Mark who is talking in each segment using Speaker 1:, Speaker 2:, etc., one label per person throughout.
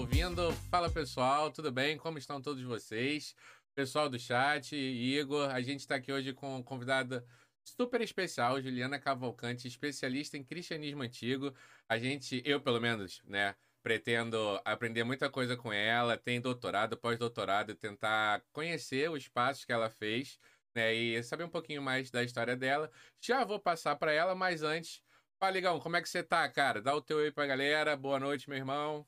Speaker 1: ouvindo. Fala pessoal, tudo bem? Como estão todos vocês? Pessoal do chat, Igor, a gente está aqui hoje com convidada super especial, Juliana Cavalcante, especialista em cristianismo antigo. A gente, eu pelo menos, né, pretendo aprender muita coisa com ela, tem doutorado, pós-doutorado, tentar conhecer os passos que ela fez, né, e saber um pouquinho mais da história dela. Já vou passar para ela, mas antes, fala, Ligão, como é que você tá, cara? Dá o teu aí pra galera. Boa noite, meu irmão.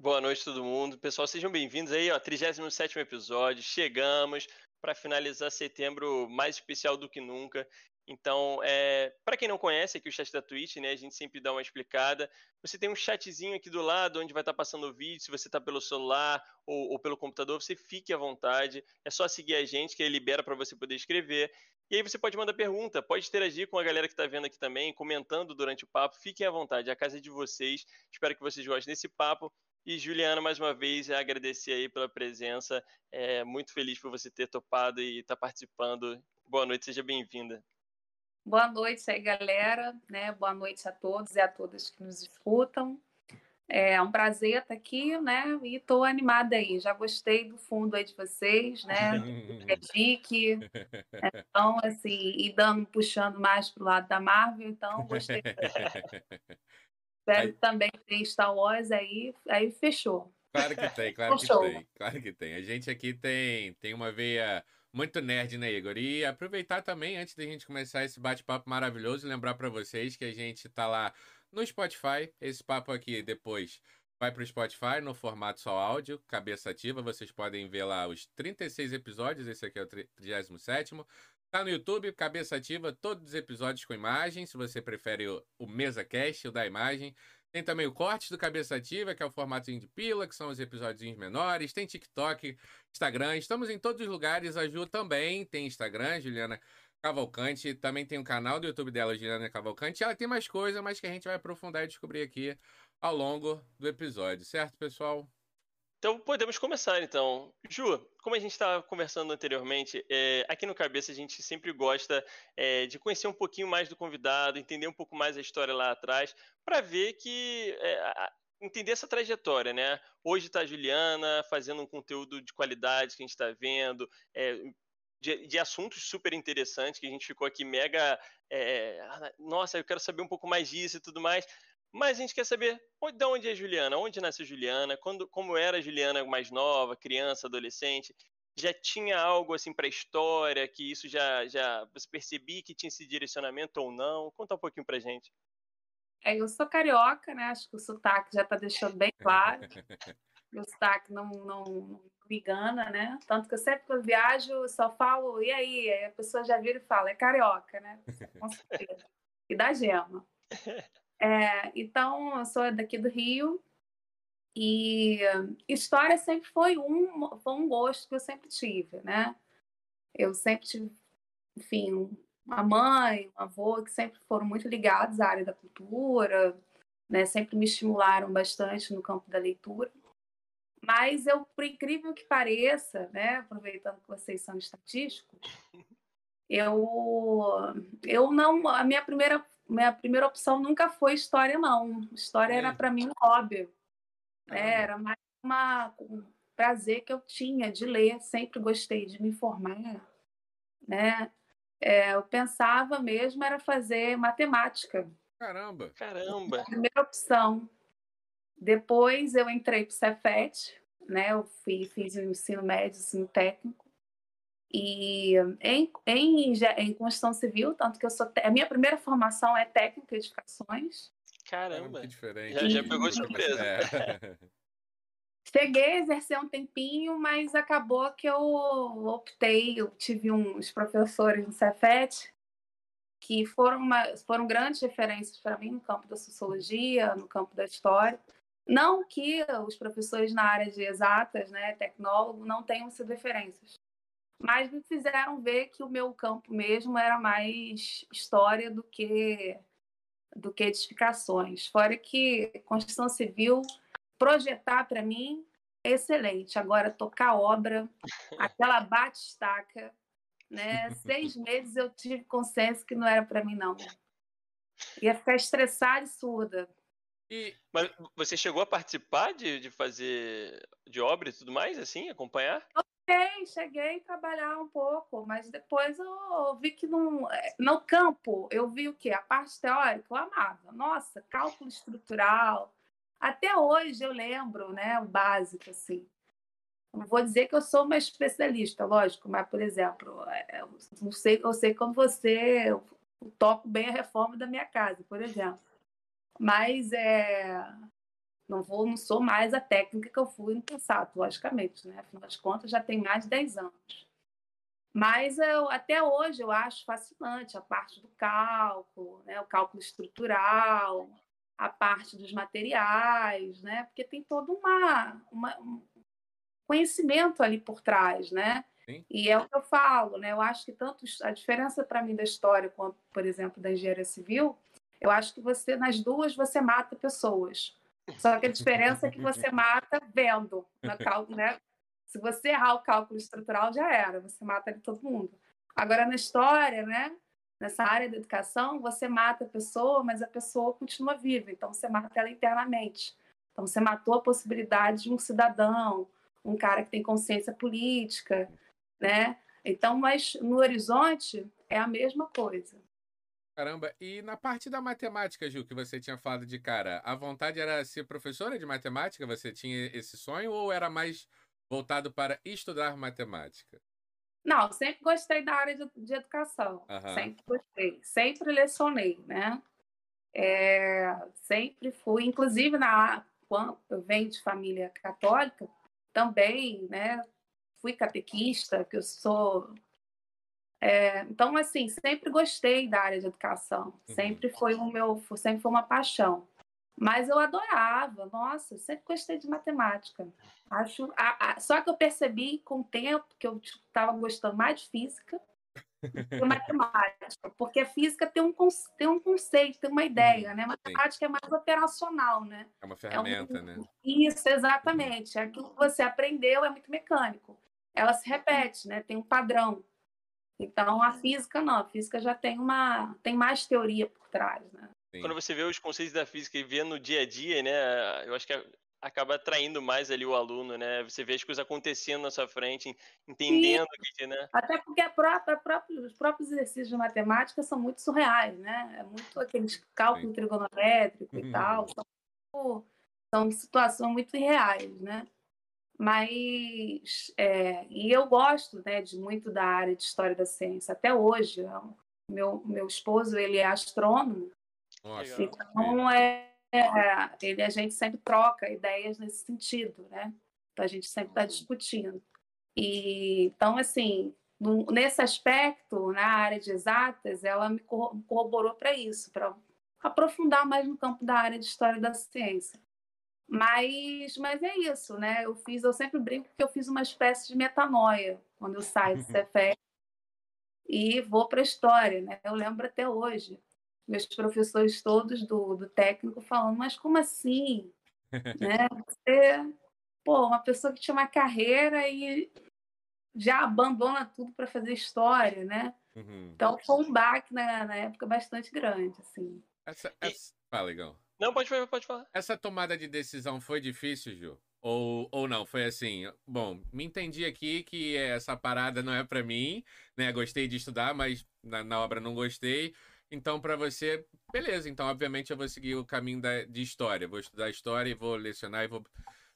Speaker 2: Boa noite, todo mundo. Pessoal, sejam bem-vindos aí, ó, 37 episódio. Chegamos para finalizar setembro mais especial do que nunca. Então, é, para quem não conhece aqui o chat da Twitch, né, a gente sempre dá uma explicada. Você tem um chatzinho aqui do lado onde vai estar tá passando o vídeo. Se você está pelo celular ou, ou, pelo computador, você fique à vontade. É só seguir a gente que ele libera para você poder escrever. E aí você pode mandar pergunta, pode interagir com a galera que está vendo aqui também, comentando durante o papo. Fiquem à vontade, a casa é de vocês. Espero que vocês gostem desse papo. E Juliana, mais uma vez, agradecer aí pela presença. É, muito feliz por você ter topado e estar tá participando. Boa noite, seja bem-vinda.
Speaker 3: Boa noite aí, galera. Né? Boa noite a todos e a todas que nos escutam. É um prazer estar aqui, né? E estou animada aí. Já gostei do fundo aí de vocês, né? É chique. Então, assim, e dando, puxando mais para o lado da Marvel, então gostei. Espero que também tem Star Wars aí, aí fechou.
Speaker 1: Claro que tem, claro que tem, claro que tem. A gente aqui tem, tem uma veia muito nerd, né, Igor? E aproveitar também, antes da gente começar esse bate-papo maravilhoso, lembrar para vocês que a gente tá lá no Spotify. Esse papo aqui depois vai para o Spotify no formato só áudio, cabeça ativa. Vocês podem ver lá os 36 episódios, esse aqui é o 37. Tá no YouTube, cabeça ativa, todos os episódios com imagem, se você prefere o, o mesa cast, o da imagem. Tem também o corte do Cabeça Ativa, que é o formatinho de pila, que são os episódios menores. Tem TikTok, Instagram. Estamos em todos os lugares. A Ju também tem Instagram, Juliana Cavalcante. Também tem o um canal do YouTube dela, Juliana Cavalcante. Ela tem mais coisa, mas que a gente vai aprofundar e descobrir aqui ao longo do episódio. Certo, pessoal?
Speaker 2: Então podemos começar então. Ju, como a gente estava conversando anteriormente, é, aqui no Cabeça a gente sempre gosta é, de conhecer um pouquinho mais do convidado, entender um pouco mais a história lá atrás, para ver que. É, entender essa trajetória, né? Hoje está a Juliana fazendo um conteúdo de qualidade que a gente está vendo, é, de, de, assuntos super interessantes que a gente ficou aqui mega. É, nossa, eu quero saber um pouco mais disso e tudo mais. Mas a gente quer saber de onde é Juliana, onde nasceu Juliana, quando, como era a Juliana mais nova, criança, adolescente. Já tinha algo assim para a história, que isso já, já você percebia que tinha esse direcionamento ou não? Conta um pouquinho pra gente.
Speaker 3: É, eu sou carioca, né? Acho que o sotaque já está deixando bem claro. o sotaque não, não, não, me engana, né? Tanto que eu sempre que eu viajo, só falo, e aí? aí a pessoa já vira e fala, é carioca, né? Com certeza. E da gema. É, então, eu sou daqui do Rio e história sempre foi um, foi um gosto que eu sempre tive, né? Eu sempre tive, enfim, uma mãe, um avô que sempre foram muito ligados à área da cultura, né? Sempre me estimularam bastante no campo da leitura. Mas eu, por incrível que pareça, né, aproveitando que vocês são estatísticos, eu eu não a minha primeira minha primeira opção nunca foi história, não. História é. era para mim um hobby. É, era mais uma, um prazer que eu tinha de ler, sempre gostei de me informar. Né? É, eu pensava mesmo era fazer matemática.
Speaker 1: Caramba!
Speaker 2: Caramba!
Speaker 3: Primeira opção. Depois eu entrei para o Cefet, né? Eu fui, fiz o ensino médio, ensino técnico. E em, em, em construção civil, tanto que eu sou. A minha primeira formação é técnica de edificações.
Speaker 2: Caramba!
Speaker 1: Que diferente.
Speaker 2: Já, já pegou surpresa. É.
Speaker 3: Cheguei a exercer um tempinho, mas acabou que eu optei. Eu tive uns professores no Cefet que foram, uma, foram grandes referências para mim no campo da sociologia, no campo da história. Não que os professores na área de exatas, né, tecnólogo, não tenham sido referências mas me fizeram ver que o meu campo mesmo era mais história do que do que edificações. Fora que construção civil, projetar para mim é excelente. Agora tocar obra, aquela bate-estaca, né? Seis meses eu tive consenso que não era para mim não. Ia ficar estressada e surda.
Speaker 2: E... Mas você chegou a participar de, de fazer de obra e tudo mais, assim, acompanhar?
Speaker 3: Cheguei, cheguei a trabalhar um pouco, mas depois eu vi que não, é, no campo eu vi o quê? A parte teórica eu amava. Nossa, cálculo estrutural. Até hoje eu lembro, né, o básico assim. Não vou dizer que eu sou uma especialista, lógico, mas por exemplo, é, eu não sei, eu sei como você eu toco bem a reforma da minha casa, por exemplo. Mas é, não vou, não sou mais a técnica que eu fui no passado, logicamente, né? Afinal de contas, já tem mais de 10 anos. Mas eu, até hoje eu acho fascinante a parte do cálculo, né? o cálculo estrutural, a parte dos materiais, né? Porque tem todo uma, uma um conhecimento ali por trás, né? Sim. E é o que eu falo, né? Eu acho que tanto a diferença para mim da história quanto, por exemplo, da engenharia civil, eu acho que você nas duas você mata pessoas. Só que a diferença é que você mata vendo, né? Se você errar o cálculo estrutural, já era, você mata ali todo mundo. Agora, na história, né? Nessa área da educação, você mata a pessoa, mas a pessoa continua viva, então você mata ela internamente. Então, você matou a possibilidade de um cidadão, um cara que tem consciência política, né? Então, mas no horizonte é a mesma coisa.
Speaker 1: Caramba, e na parte da matemática, Gil, que você tinha falado de cara, a vontade era ser professora de matemática? Você tinha esse sonho ou era mais voltado para estudar matemática?
Speaker 3: Não, sempre gostei da área de, de educação. Uhum. Sempre gostei. Sempre lecionei, né? É, sempre fui, inclusive na quando eu venho de família católica, também, né? Fui catequista, que eu sou é, então, assim, sempre gostei da área de educação, uhum. sempre foi o meu, sempre foi uma paixão. Mas eu adorava, nossa, sempre gostei de matemática. Acho, a, a, só que eu percebi com o tempo que eu estava tipo, gostando mais de física que matemática, porque a física tem um, tem um conceito, tem uma ideia, né? Matemática Sim. é mais operacional, né?
Speaker 1: É uma ferramenta,
Speaker 3: é um,
Speaker 1: né?
Speaker 3: Isso, exatamente. Aquilo que você aprendeu é muito mecânico. Ela se repete, né? Tem um padrão. Então a física não, a física já tem uma tem mais teoria por trás, né?
Speaker 2: Sim. Quando você vê os conceitos da física e vê no dia a dia, né, eu acho que acaba atraindo mais ali o aluno, né? Você vê as coisas acontecendo na sua frente, entendendo que, né?
Speaker 3: Até porque a própria, a própria, os próprios exercícios de matemática são muito surreais, né? É muito aqueles cálculos trigonométricos e tal, são, são situações muito irreais, né? Mas é, e eu gosto né, de muito da área de história da ciência até hoje. É meu meu esposo ele é astrônomo, Nossa, então é, é, ele a gente sempre troca ideias nesse sentido, né? Então a gente sempre está uhum. discutindo. E então assim no, nesse aspecto na área de exatas ela me corroborou para isso, para aprofundar mais no campo da área de história da ciência. Mas, mas é isso, né? Eu fiz, eu sempre brinco que eu fiz uma espécie de metanoia quando eu saio do Cefet e vou para a história, né? Eu lembro até hoje meus professores todos do, do técnico falando, mas como assim? né? Você, pô, uma pessoa que tinha uma carreira e já abandona tudo para fazer história, né? Uhum. Então foi um baque na, na época bastante grande, assim.
Speaker 1: Essa, essa... Ah, legal.
Speaker 2: Não, pode falar, pode falar.
Speaker 1: Essa tomada de decisão foi difícil, Ju? Ou, ou não? Foi assim, bom, me entendi aqui que essa parada não é para mim, né? Gostei de estudar, mas na, na obra não gostei. Então, para você, beleza. Então, obviamente, eu vou seguir o caminho da, de história. Vou estudar história e vou lecionar e vou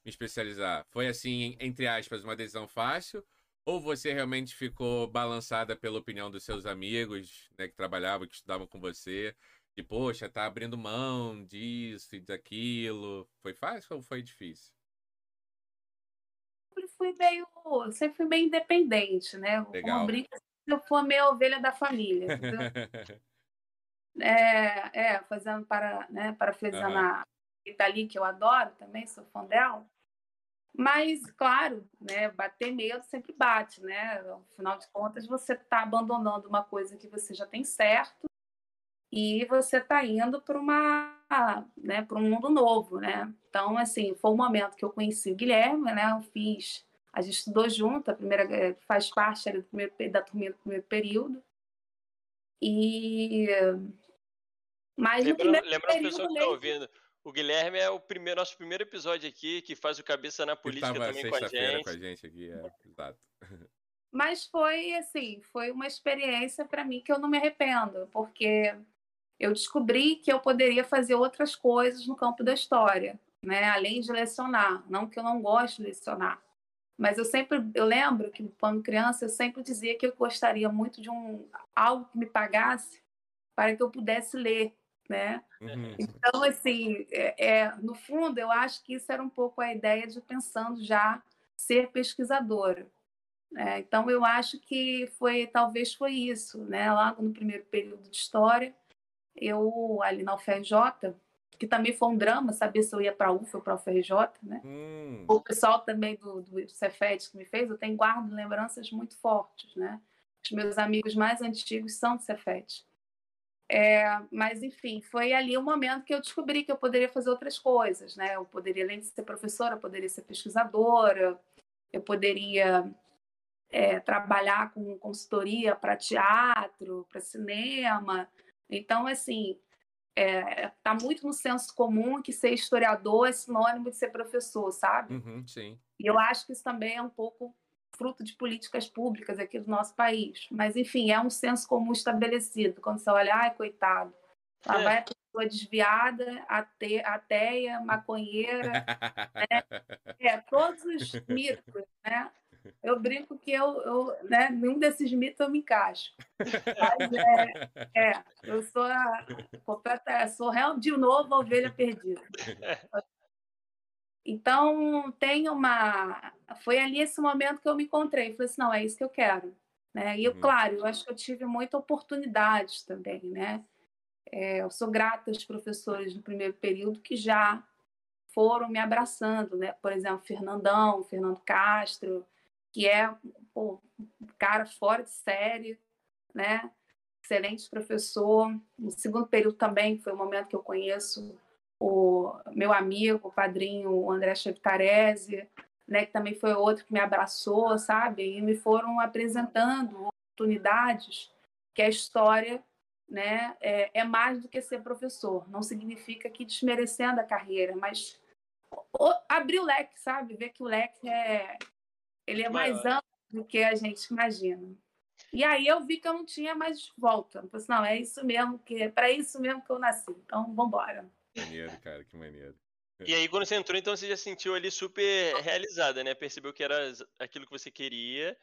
Speaker 1: me especializar. Foi assim, entre aspas, uma decisão fácil? Ou você realmente ficou balançada pela opinião dos seus amigos, né, que trabalhavam, que estudavam com você? De, poxa, tá abrindo mão disso e daquilo. Foi fácil ou foi difícil?
Speaker 3: Sempre fui meio, sempre fui meio independente, né?
Speaker 1: Legal. Como brinca,
Speaker 3: eu fui meio ovelha da família. é, é, fazendo para, né, parafraseando uhum. a Itali, que eu adoro também, sou fã dela. Mas, claro, né, bater medo sempre bate, né? Afinal de contas, você está abandonando uma coisa que você já tem certo e você está indo para uma né, para um mundo novo, né? Então, assim, foi o momento que eu conheci o Guilherme, né? Eu fiz, a gente estudou junto, a primeira eh, faz parte ali do primeiro, da turma do primeiro período. E
Speaker 2: mas lembrando, lembrando as pessoas que estão ouvindo, O Guilherme é o primeiro, nosso primeiro episódio aqui, que faz o Cabeça na Política também com a gente.
Speaker 1: com a gente aqui, é, exato.
Speaker 3: Mas foi assim, foi uma experiência para mim que eu não me arrependo, porque eu descobri que eu poderia fazer outras coisas no campo da história, né? Além de lecionar, não que eu não gosto de lecionar, mas eu sempre, eu lembro que quando criança eu sempre dizia que eu gostaria muito de um algo que me pagasse para que eu pudesse ler, né? Uhum. Então assim, é, é, no fundo eu acho que isso era um pouco a ideia de pensando já ser pesquisadora. É, então, eu acho que foi, talvez foi isso, né? Logo no primeiro período de história, eu ali na UFRJ, que também foi um drama, saber se eu ia para a UF ou para a UFRJ, né? Hum. O pessoal também do, do Cefet que me fez, eu tenho guardo lembranças muito fortes, né? Os meus amigos mais antigos são do Cefet. É, mas, enfim, foi ali o momento que eu descobri que eu poderia fazer outras coisas, né? Eu poderia, além de ser professora, eu poderia ser pesquisadora, eu poderia é, trabalhar com consultoria para teatro, para cinema. Então, assim, está é, tá muito no senso comum que ser historiador é sinônimo de ser professor, sabe?
Speaker 1: Uhum, sim.
Speaker 3: E eu acho que isso também é um pouco fruto de políticas públicas aqui do nosso país. Mas, enfim, é um senso comum estabelecido. Quando você olha, ai, coitado, lá é. vai a pessoa desviada, ate, ateia, maconheira, né? é, todos os mitos, né? Eu brinco que eu, eu né, nenhum desses mitos eu me encaixo. Mas é, é eu sou a completa, sou real, de novo a ovelha perdida. Então tem uma, foi ali esse momento que eu me encontrei. Falei assim, não, é isso que eu quero. Né? E eu, uhum. claro, eu acho que eu tive muita oportunidade também, né? É, eu sou grata aos professores do primeiro período que já foram me abraçando, né? Por exemplo, Fernandão, Fernando Castro, que é pô, um cara fora de série, né? Excelente professor. No segundo período também foi o momento que eu conheço o meu amigo, o padrinho o André Chevtarese, né? Que também foi outro que me abraçou, sabe? E me foram apresentando oportunidades que a história né, é, é, mais do que ser professor. Não significa que desmerecendo a carreira, mas abrir o leque, sabe? Ver que o leque é, ele é mais amplo do que a gente imagina. E aí eu vi que eu não tinha mais volta. Eu falei assim, não, é isso mesmo, que é para isso mesmo que eu nasci. Então, vamos embora.
Speaker 1: Maneiro, cara, que maneiro.
Speaker 2: E aí, quando você entrou, então você já sentiu ali super realizada, né? Percebeu que era aquilo que você queria.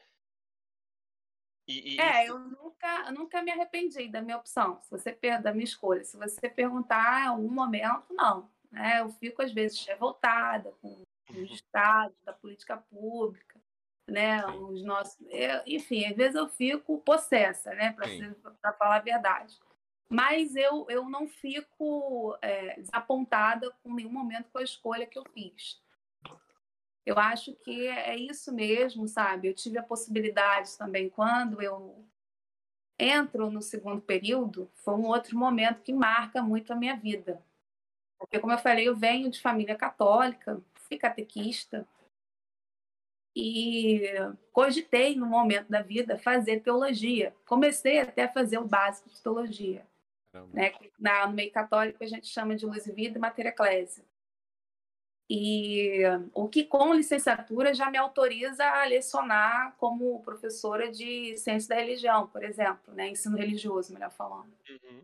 Speaker 3: E, e... É, eu nunca, nunca me arrependi da minha opção, se você da minha escolha. Se você perguntar em algum momento, não. Né? Eu fico, às vezes, revoltada com os estados da política pública né? Os nossos, eu, enfim, às vezes eu fico possessa, né? Para falar a verdade. Mas eu, eu não fico é, desapontada com nenhum momento com a escolha que eu fiz. Eu acho que é isso mesmo, sabe? Eu tive a possibilidade também, quando eu entro no segundo período, foi um outro momento que marca muito a minha vida. Porque, como eu falei, eu venho de família católica, fui catequista, e cogitei, no momento da vida, fazer teologia. Comecei até a fazer o básico de teologia. Né? Na, no meio católico, a gente chama de luz e vida e matéria eclésia. E o que, com licenciatura, já me autoriza a lecionar como professora de ciência da religião, por exemplo, né? ensino religioso, melhor falando. Uhum.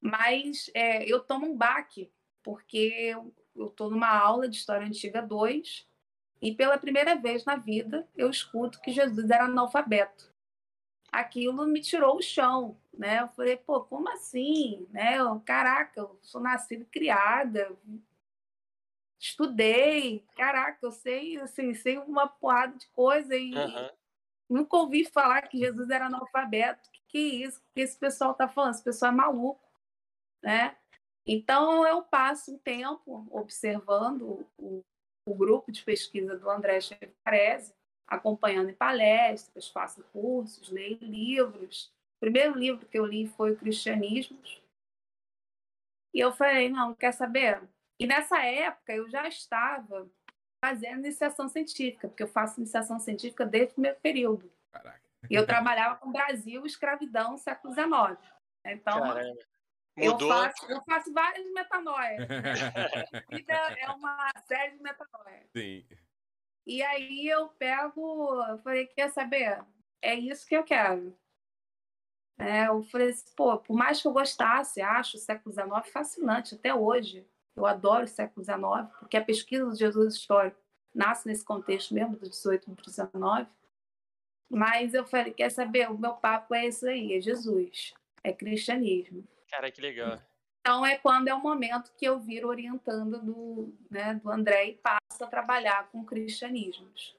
Speaker 3: Mas é, eu tomo um baque, porque eu estou numa aula de História Antiga 2 e pela primeira vez na vida eu escuto que Jesus era analfabeto. Aquilo me tirou o chão, né? Eu falei, pô, como assim? Né? Eu, caraca, eu sou nascida e criada, estudei, caraca, eu sei, assim, sei uma porrada de coisa e uhum. nunca ouvi falar que Jesus era analfabeto. Que que é isso? Que esse pessoal tá falando? Esse pessoal é maluco, né? Então eu passo um tempo observando o, o grupo de pesquisa do André Chevarese, acompanhando em palestras, faço cursos, leio livros. O primeiro livro que eu li foi o Cristianismo. E eu falei, não, quer saber? E nessa época eu já estava fazendo iniciação científica, porque eu faço iniciação científica desde o primeiro período. Caraca. E eu trabalhava com Brasil, escravidão, século XIX. Então, Caramba.
Speaker 2: Mudou.
Speaker 3: Eu faço, eu faço várias metanoias. vida é uma série de metanoias.
Speaker 1: Sim.
Speaker 3: E aí eu pego, eu falei, quer saber? É isso que eu quero. É, eu falei assim, pô, por mais que eu gostasse, acho o século XIX fascinante até hoje. Eu adoro o século XIX, porque a pesquisa do Jesus histórico nasce nesse contexto mesmo, do 18 para 19. Mas eu falei, quer saber? O meu papo é isso aí, é Jesus, é cristianismo.
Speaker 2: Cara, que legal.
Speaker 3: Então é quando é o momento que eu viro orientando do, né, do André e passo a trabalhar com cristianismos.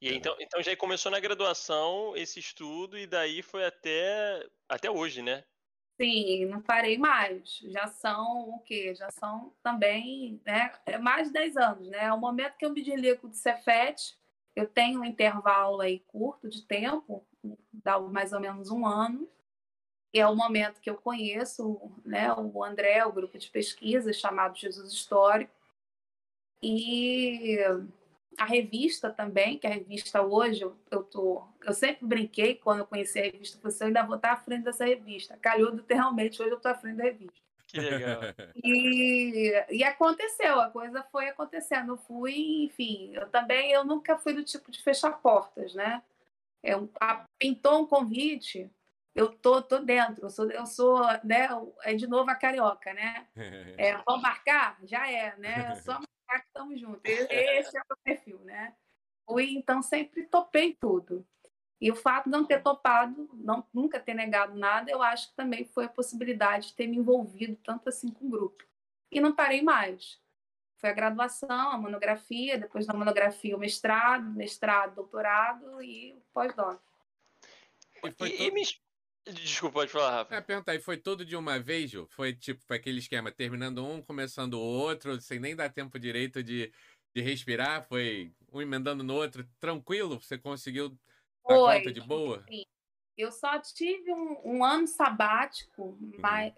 Speaker 2: E então, então já começou na graduação esse estudo e daí foi até, até hoje, né?
Speaker 3: Sim, não parei mais. Já são o quê? Já são também né, é mais de 10 anos, né? É o momento que eu me desligo de Cefet, eu tenho um intervalo aí curto de tempo, dá mais ou menos um ano, é o momento que eu conheço né, o André, o grupo de pesquisa chamado Jesus Histórico, e a revista também, que a revista hoje, eu, eu, tô, eu sempre brinquei quando eu conheci a revista, você eu ainda vou estar à frente dessa revista. Calhou literalmente, hoje eu estou à frente da revista.
Speaker 2: Que legal.
Speaker 3: E, e aconteceu, a coisa foi acontecendo. Eu fui, enfim, eu também, eu nunca fui do tipo de fechar portas, né? Eu, a, pintou um convite, eu tô, tô dentro, eu sou, eu sou, né, é de novo a carioca, né? É, vamos marcar? Já é, né? Só marcar que estamos juntos. Esse é o perfil, né? Fui, então, sempre topei tudo. E o fato de não ter topado, não, nunca ter negado nada, eu acho que também foi a possibilidade de ter me envolvido tanto assim com o grupo. E não parei mais. Foi a graduação, a monografia, depois da monografia o mestrado, mestrado, doutorado e o pós-doc.
Speaker 2: E, e, me, Desculpa, pode falar, Rafa.
Speaker 1: É, perguntar, e foi tudo de uma vez, Ju? Foi tipo, foi aquele esquema, terminando um, começando o outro, sem nem dar tempo direito de, de respirar? Foi um emendando no outro, tranquilo? Você conseguiu dar foi, conta de boa?
Speaker 3: Sim. Eu só tive um, um ano sabático uhum. mais,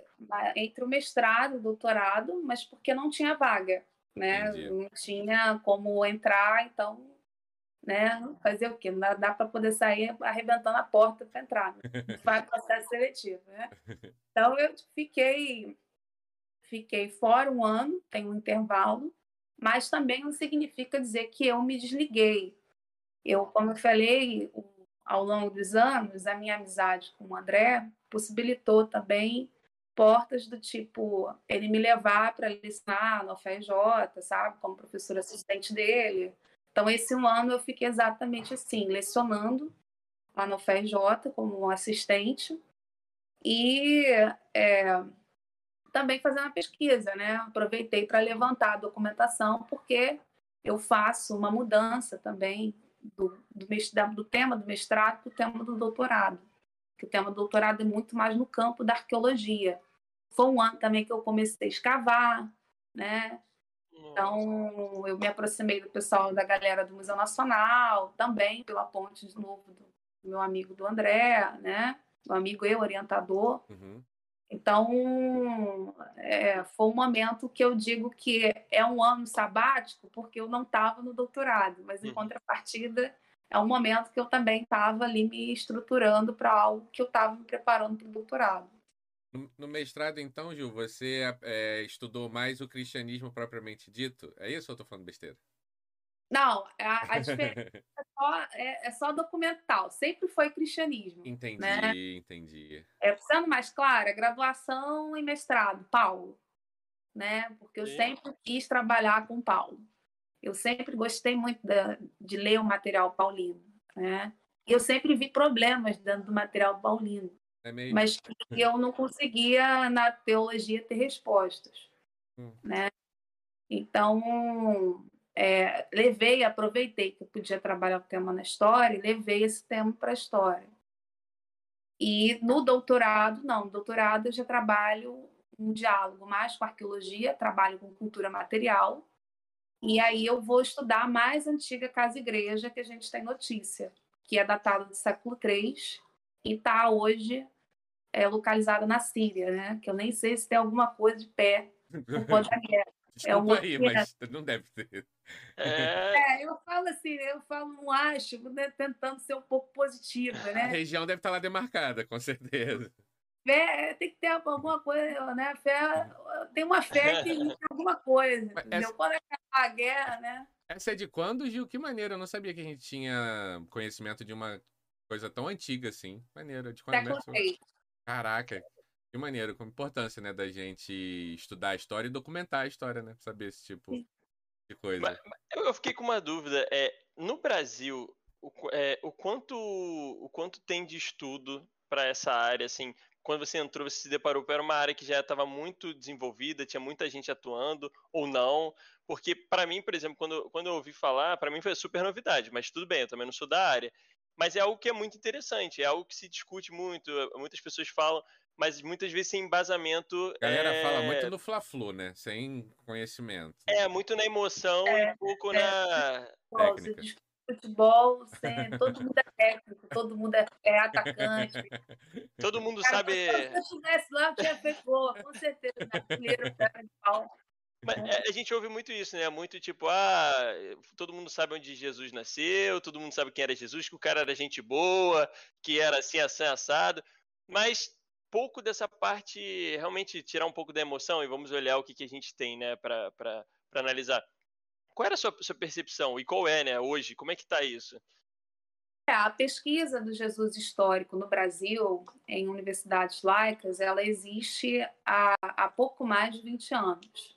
Speaker 3: entre o mestrado e o doutorado, mas porque não tinha vaga, né? Entendi. Não tinha como entrar, então né? Fazer o quê? Não dá, para poder sair arrebentando a porta para entrar. Né? Vai processo seletivo, né? Então eu fiquei fiquei fora um ano, tem um intervalo, mas também não significa dizer que eu me desliguei. Eu, como eu falei, ao longo dos anos, a minha amizade com o André possibilitou também portas do tipo ele me levar para licenciar no FJ, sabe, como professor assistente dele, então, esse um ano eu fiquei exatamente assim, lecionando lá no FRJ como assistente e é, também fazendo a pesquisa, né? Aproveitei para levantar a documentação, porque eu faço uma mudança também do, do, do tema do mestrado para o tema do doutorado, que o tema do doutorado é muito mais no campo da arqueologia. Foi um ano também que eu comecei a escavar, né? Então, eu me aproximei do pessoal da galera do Museu Nacional, também pela ponte, de novo, do meu amigo do André, né? Do amigo e orientador. Uhum. Então, é, foi um momento que eu digo que é um ano sabático, porque eu não estava no doutorado, mas em uhum. contrapartida, é um momento que eu também estava ali me estruturando para algo que eu estava me preparando para o doutorado.
Speaker 1: No, mestrado, então, Gil, você é, estudou mais o cristianismo propriamente dito? É isso ou eu tô falando besteira?
Speaker 3: Não, a, a diferença é, só, é, é, só, documental. Sempre foi cristianismo.
Speaker 1: Entendi,
Speaker 3: né?
Speaker 1: entendi.
Speaker 3: É, sendo mais claro, graduação e mestrado, Paulo. Né? Porque eu Sim. sempre quis trabalhar com Paulo. Eu sempre gostei muito da, de ler o material paulino. Né? E eu sempre vi problemas dentro do material paulino. É meio... Mas eu não conseguia, na teologia, ter respostas. Hum. Né? Então, é, levei, aproveitei que eu podia trabalhar o tema na história, e levei esse tema para a história. E no doutorado, não, no doutorado eu já trabalho um diálogo mais com arqueologia, trabalho com cultura material, e aí eu vou estudar a mais antiga casa-igreja que a gente tem notícia, que é datada do século III e está hoje é, localizada na Síria, né? Que eu nem sei se tem alguma coisa de pé por conta da guerra.
Speaker 1: É Desculpa é aí, mas não deve ter.
Speaker 3: É... é... eu falo assim, eu falo, não acho, né, tentando ser um pouco positiva, né? A
Speaker 1: região deve estar lá demarcada, com certeza.
Speaker 3: fé tem que ter alguma coisa, né? Fé, tem uma fé que tem alguma coisa, entendeu? Essa... Quando é a guerra, né?
Speaker 1: Essa é de quando, Gil? Que maneiro. Eu não sabia que a gente tinha conhecimento de uma coisa tão antiga assim. Maneiro. De quando mesmo? Caraca. Que maneiro, com importância, né, da gente estudar a história e documentar a história, né? Pra saber esse tipo de coisa. Mas,
Speaker 2: mas eu fiquei com uma dúvida. É, no Brasil, o, é, o, quanto, o quanto tem de estudo para essa área, assim, quando você entrou, você se deparou que era uma área que já estava muito desenvolvida, tinha muita gente atuando ou não? Porque para mim, por exemplo, quando, quando eu ouvi falar, para mim foi super novidade, mas tudo bem, eu também não sou da área. Mas é algo que é muito interessante, é algo que se discute muito, muitas pessoas falam, mas muitas vezes sem embasamento.
Speaker 1: A galera é... fala muito no Fla-Flu, né? Sem conhecimento.
Speaker 2: É, muito na emoção é, e um pouco é. na.
Speaker 3: Técnica futebol, sem, todo mundo é técnico, todo mundo é, é atacante.
Speaker 2: Todo mundo Cara, sabe. Se
Speaker 3: eu estivesse lá, eu tinha feito gol, com certeza. Né? Primeiro, de pau.
Speaker 2: Mas é, a gente ouve muito isso, né? Muito tipo, ah, todo mundo sabe onde Jesus nasceu, todo mundo sabe quem era Jesus, que o cara era gente boa, que era assim, assim, assado. Mas pouco dessa parte, realmente tirar um pouco da emoção e vamos olhar o que, que a gente tem, né, para analisar. Qual era a sua, sua percepção? E qual é, né, hoje? Como é que está isso?
Speaker 3: É, a pesquisa do Jesus histórico no Brasil, em universidades laicas, ela existe há, há pouco mais de 20 anos.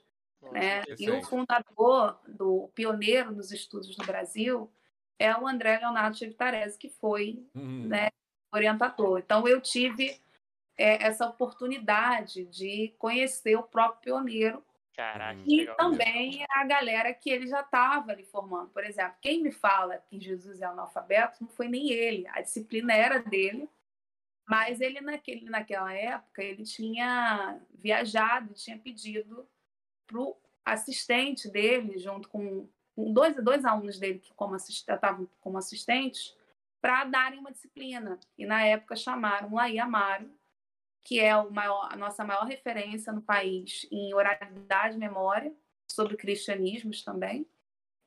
Speaker 3: Né? E o fundador, do pioneiro dos estudos no Brasil, é o André Leonardo Chevitarese, que foi uhum. né, orientador. Então, eu tive é, essa oportunidade de conhecer o próprio pioneiro
Speaker 2: Caraca,
Speaker 3: e também a galera que ele já estava ali formando. Por exemplo, quem me fala que Jesus é analfabeto não foi nem ele, a disciplina era dele, mas ele naquele, naquela época ele tinha viajado, tinha pedido para o assistente dele, junto com, dois, dois alunos dele que como estavam como assistentes, para darem uma disciplina. E na época chamaram Laí Amaro, que é maior, a nossa maior referência no país em oralidade e memória, sobre cristianismos também.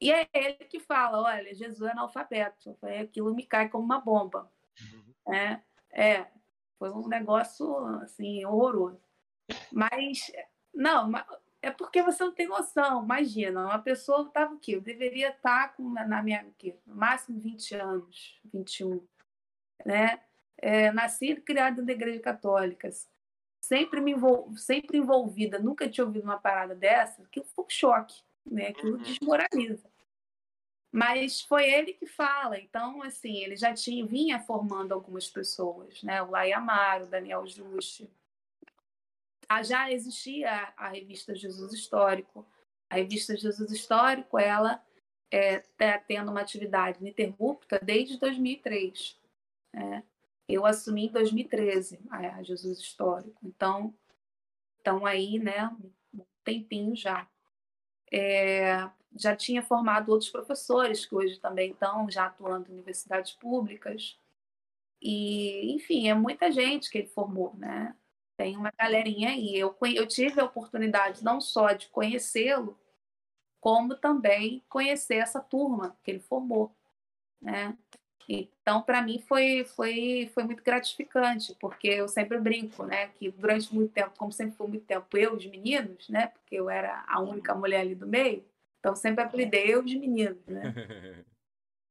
Speaker 3: E é ele que fala: olha, Jesus é analfabeto. Aquilo me cai como uma bomba. Uhum. É, é, foi um negócio assim horroroso. Mas não, é porque você não tem noção. Imagina, uma pessoa estava aqui, eu deveria estar com na minha aqui, no máximo 20 anos, 21, né? é, nasci e criada da igreja católica, sempre me envol... sempre envolvida, nunca tinha ouvido uma parada dessa, aquilo foi um choque, né? Aquilo uhum. desmoraliza. Mas foi ele que fala, então assim, ele já tinha vinha formando algumas pessoas, né? O Lai Amaro, o Daniel Juste. Ah, já existia a revista Jesus Histórico. A revista Jesus Histórico, ela está é, tendo uma atividade ininterrupta desde 2003. Né? Eu assumi em 2013 a Jesus Histórico. Então, estão aí, né, um tempinho já. É, já tinha formado outros professores que hoje também estão já atuando em universidades públicas. E, enfim, é muita gente que ele formou, né? Tem uma galerinha aí. Eu, eu tive a oportunidade não só de conhecê-lo, como também conhecer essa turma que ele formou, né? Então, para mim, foi, foi, foi muito gratificante, porque eu sempre brinco, né? Que durante muito tempo, como sempre foi muito tempo, eu, os meninos, né? Porque eu era a única mulher ali do meio, então sempre apelidei eu, os meninos, né?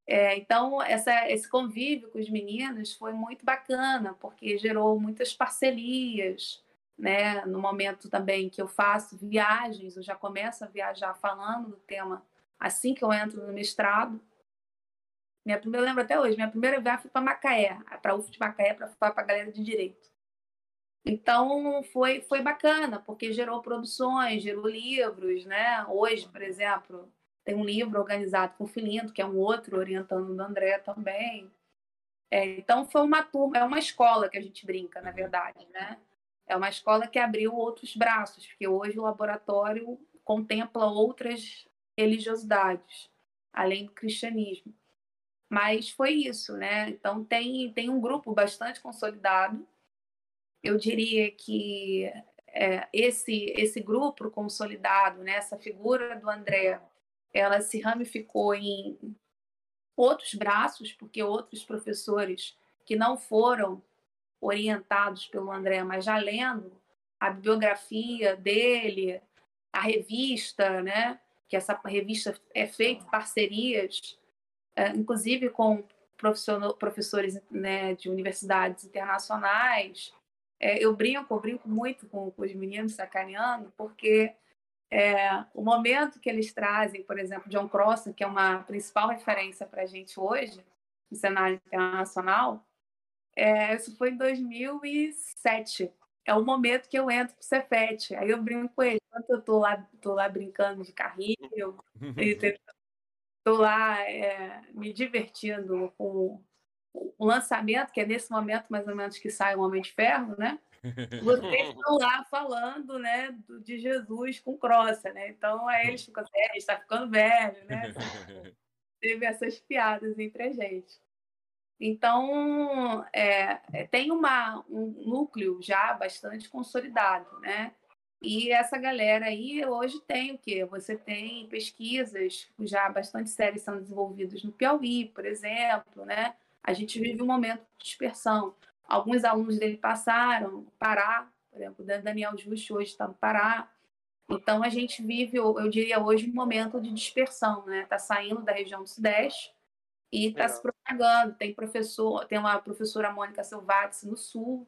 Speaker 3: É, então, essa, esse convívio com os meninos foi muito bacana, porque gerou muitas parcerias, né? No momento também que eu faço viagens, eu já começo a viajar falando do tema assim que eu entro no mestrado, minha primeira, eu lembro até hoje, minha primeira viagem foi para Macaé, para UF de Macaé, para falar para a galera de direito. Então foi, foi bacana, porque gerou produções, gerou livros, né? Hoje, por exemplo, tem um livro organizado com o Filinto, que é um outro orientando do André também. É, então foi uma turma, é uma escola que a gente brinca, na verdade, né? É uma escola que abriu outros braços, porque hoje o laboratório contempla outras religiosidades, além do cristianismo. Mas foi isso, né? Então tem, tem um grupo bastante consolidado. Eu diria que é, esse, esse grupo consolidado, né? essa figura do André, ela se ramificou em outros braços, porque outros professores que não foram orientados pelo André, mas já lendo a bibliografia dele, a revista, né? Que essa revista é feita parcerias, é, inclusive com professores né, de universidades internacionais. É, eu brinco, eu brinco muito com, com os meninos sacaneando, porque é, o momento que eles trazem, por exemplo, John Crossan, que é uma principal referência para a gente hoje, no cenário internacional, é, isso foi em 2007. É o momento que eu entro pro Cefete. Aí eu brinco com ele. Enquanto eu tô lá, tô lá brincando de carrinho, tô lá é, me divertindo com o lançamento, que é nesse momento mais ou menos que sai o Homem de Ferro, né? Vocês estão lá falando, né, de Jesus com crossa, né? Então aí eles ficam assim, é, está ficando velho, né? Teve essas piadas entre a gente. Então, é, é, tem uma, um núcleo já bastante consolidado, né? E essa galera aí hoje tem o quê? Você tem pesquisas já bastante sérias sendo desenvolvidas no Piauí, por exemplo, né? A gente vive um momento de dispersão. Alguns alunos dele passaram, Pará, por exemplo, Daniel Justo hoje está no Pará. Então, a gente vive, eu diria hoje, um momento de dispersão, né? Está saindo da região do Sudeste e está se propagando. Tem professor, tem uma professora Mônica Silvates no Sul,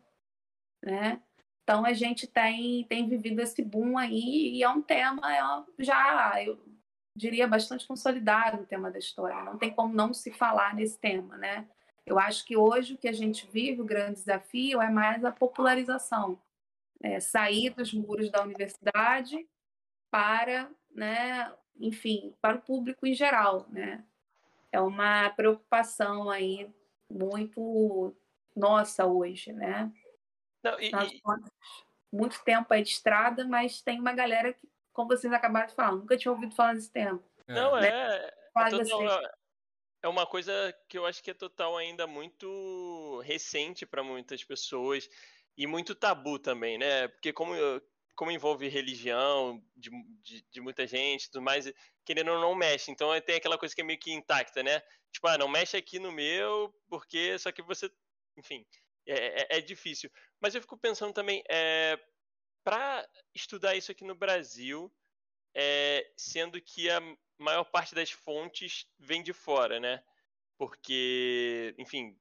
Speaker 3: né? Então, a gente tem, tem vivido esse boom aí e é um tema é já, eu diria, bastante consolidado o tema da história. Não tem como não se falar nesse tema, né? Eu acho que hoje o que a gente vive, o grande desafio, é mais a popularização. É, sair dos muros da universidade para, né, enfim, para o público em geral, né? É uma preocupação aí muito nossa hoje, né? Não, e, e... Muito tempo aí de estrada, mas tem uma galera que, como vocês acabaram de falar, nunca tinha ouvido falar desse tema.
Speaker 2: Não, né? é. É, total, é uma coisa que eu acho que é total ainda muito recente para muitas pessoas e muito tabu também, né? Porque como, como envolve religião de, de, de muita gente tudo mais, querendo ou não mexe. Então tem aquela coisa que é meio que intacta, né? Tipo, ah, não mexe aqui no meu, porque só que você, enfim, é, é, é difícil. Mas eu fico pensando também, é, para estudar isso aqui no Brasil, é, sendo que a maior parte das fontes vem de fora, né? Porque, enfim,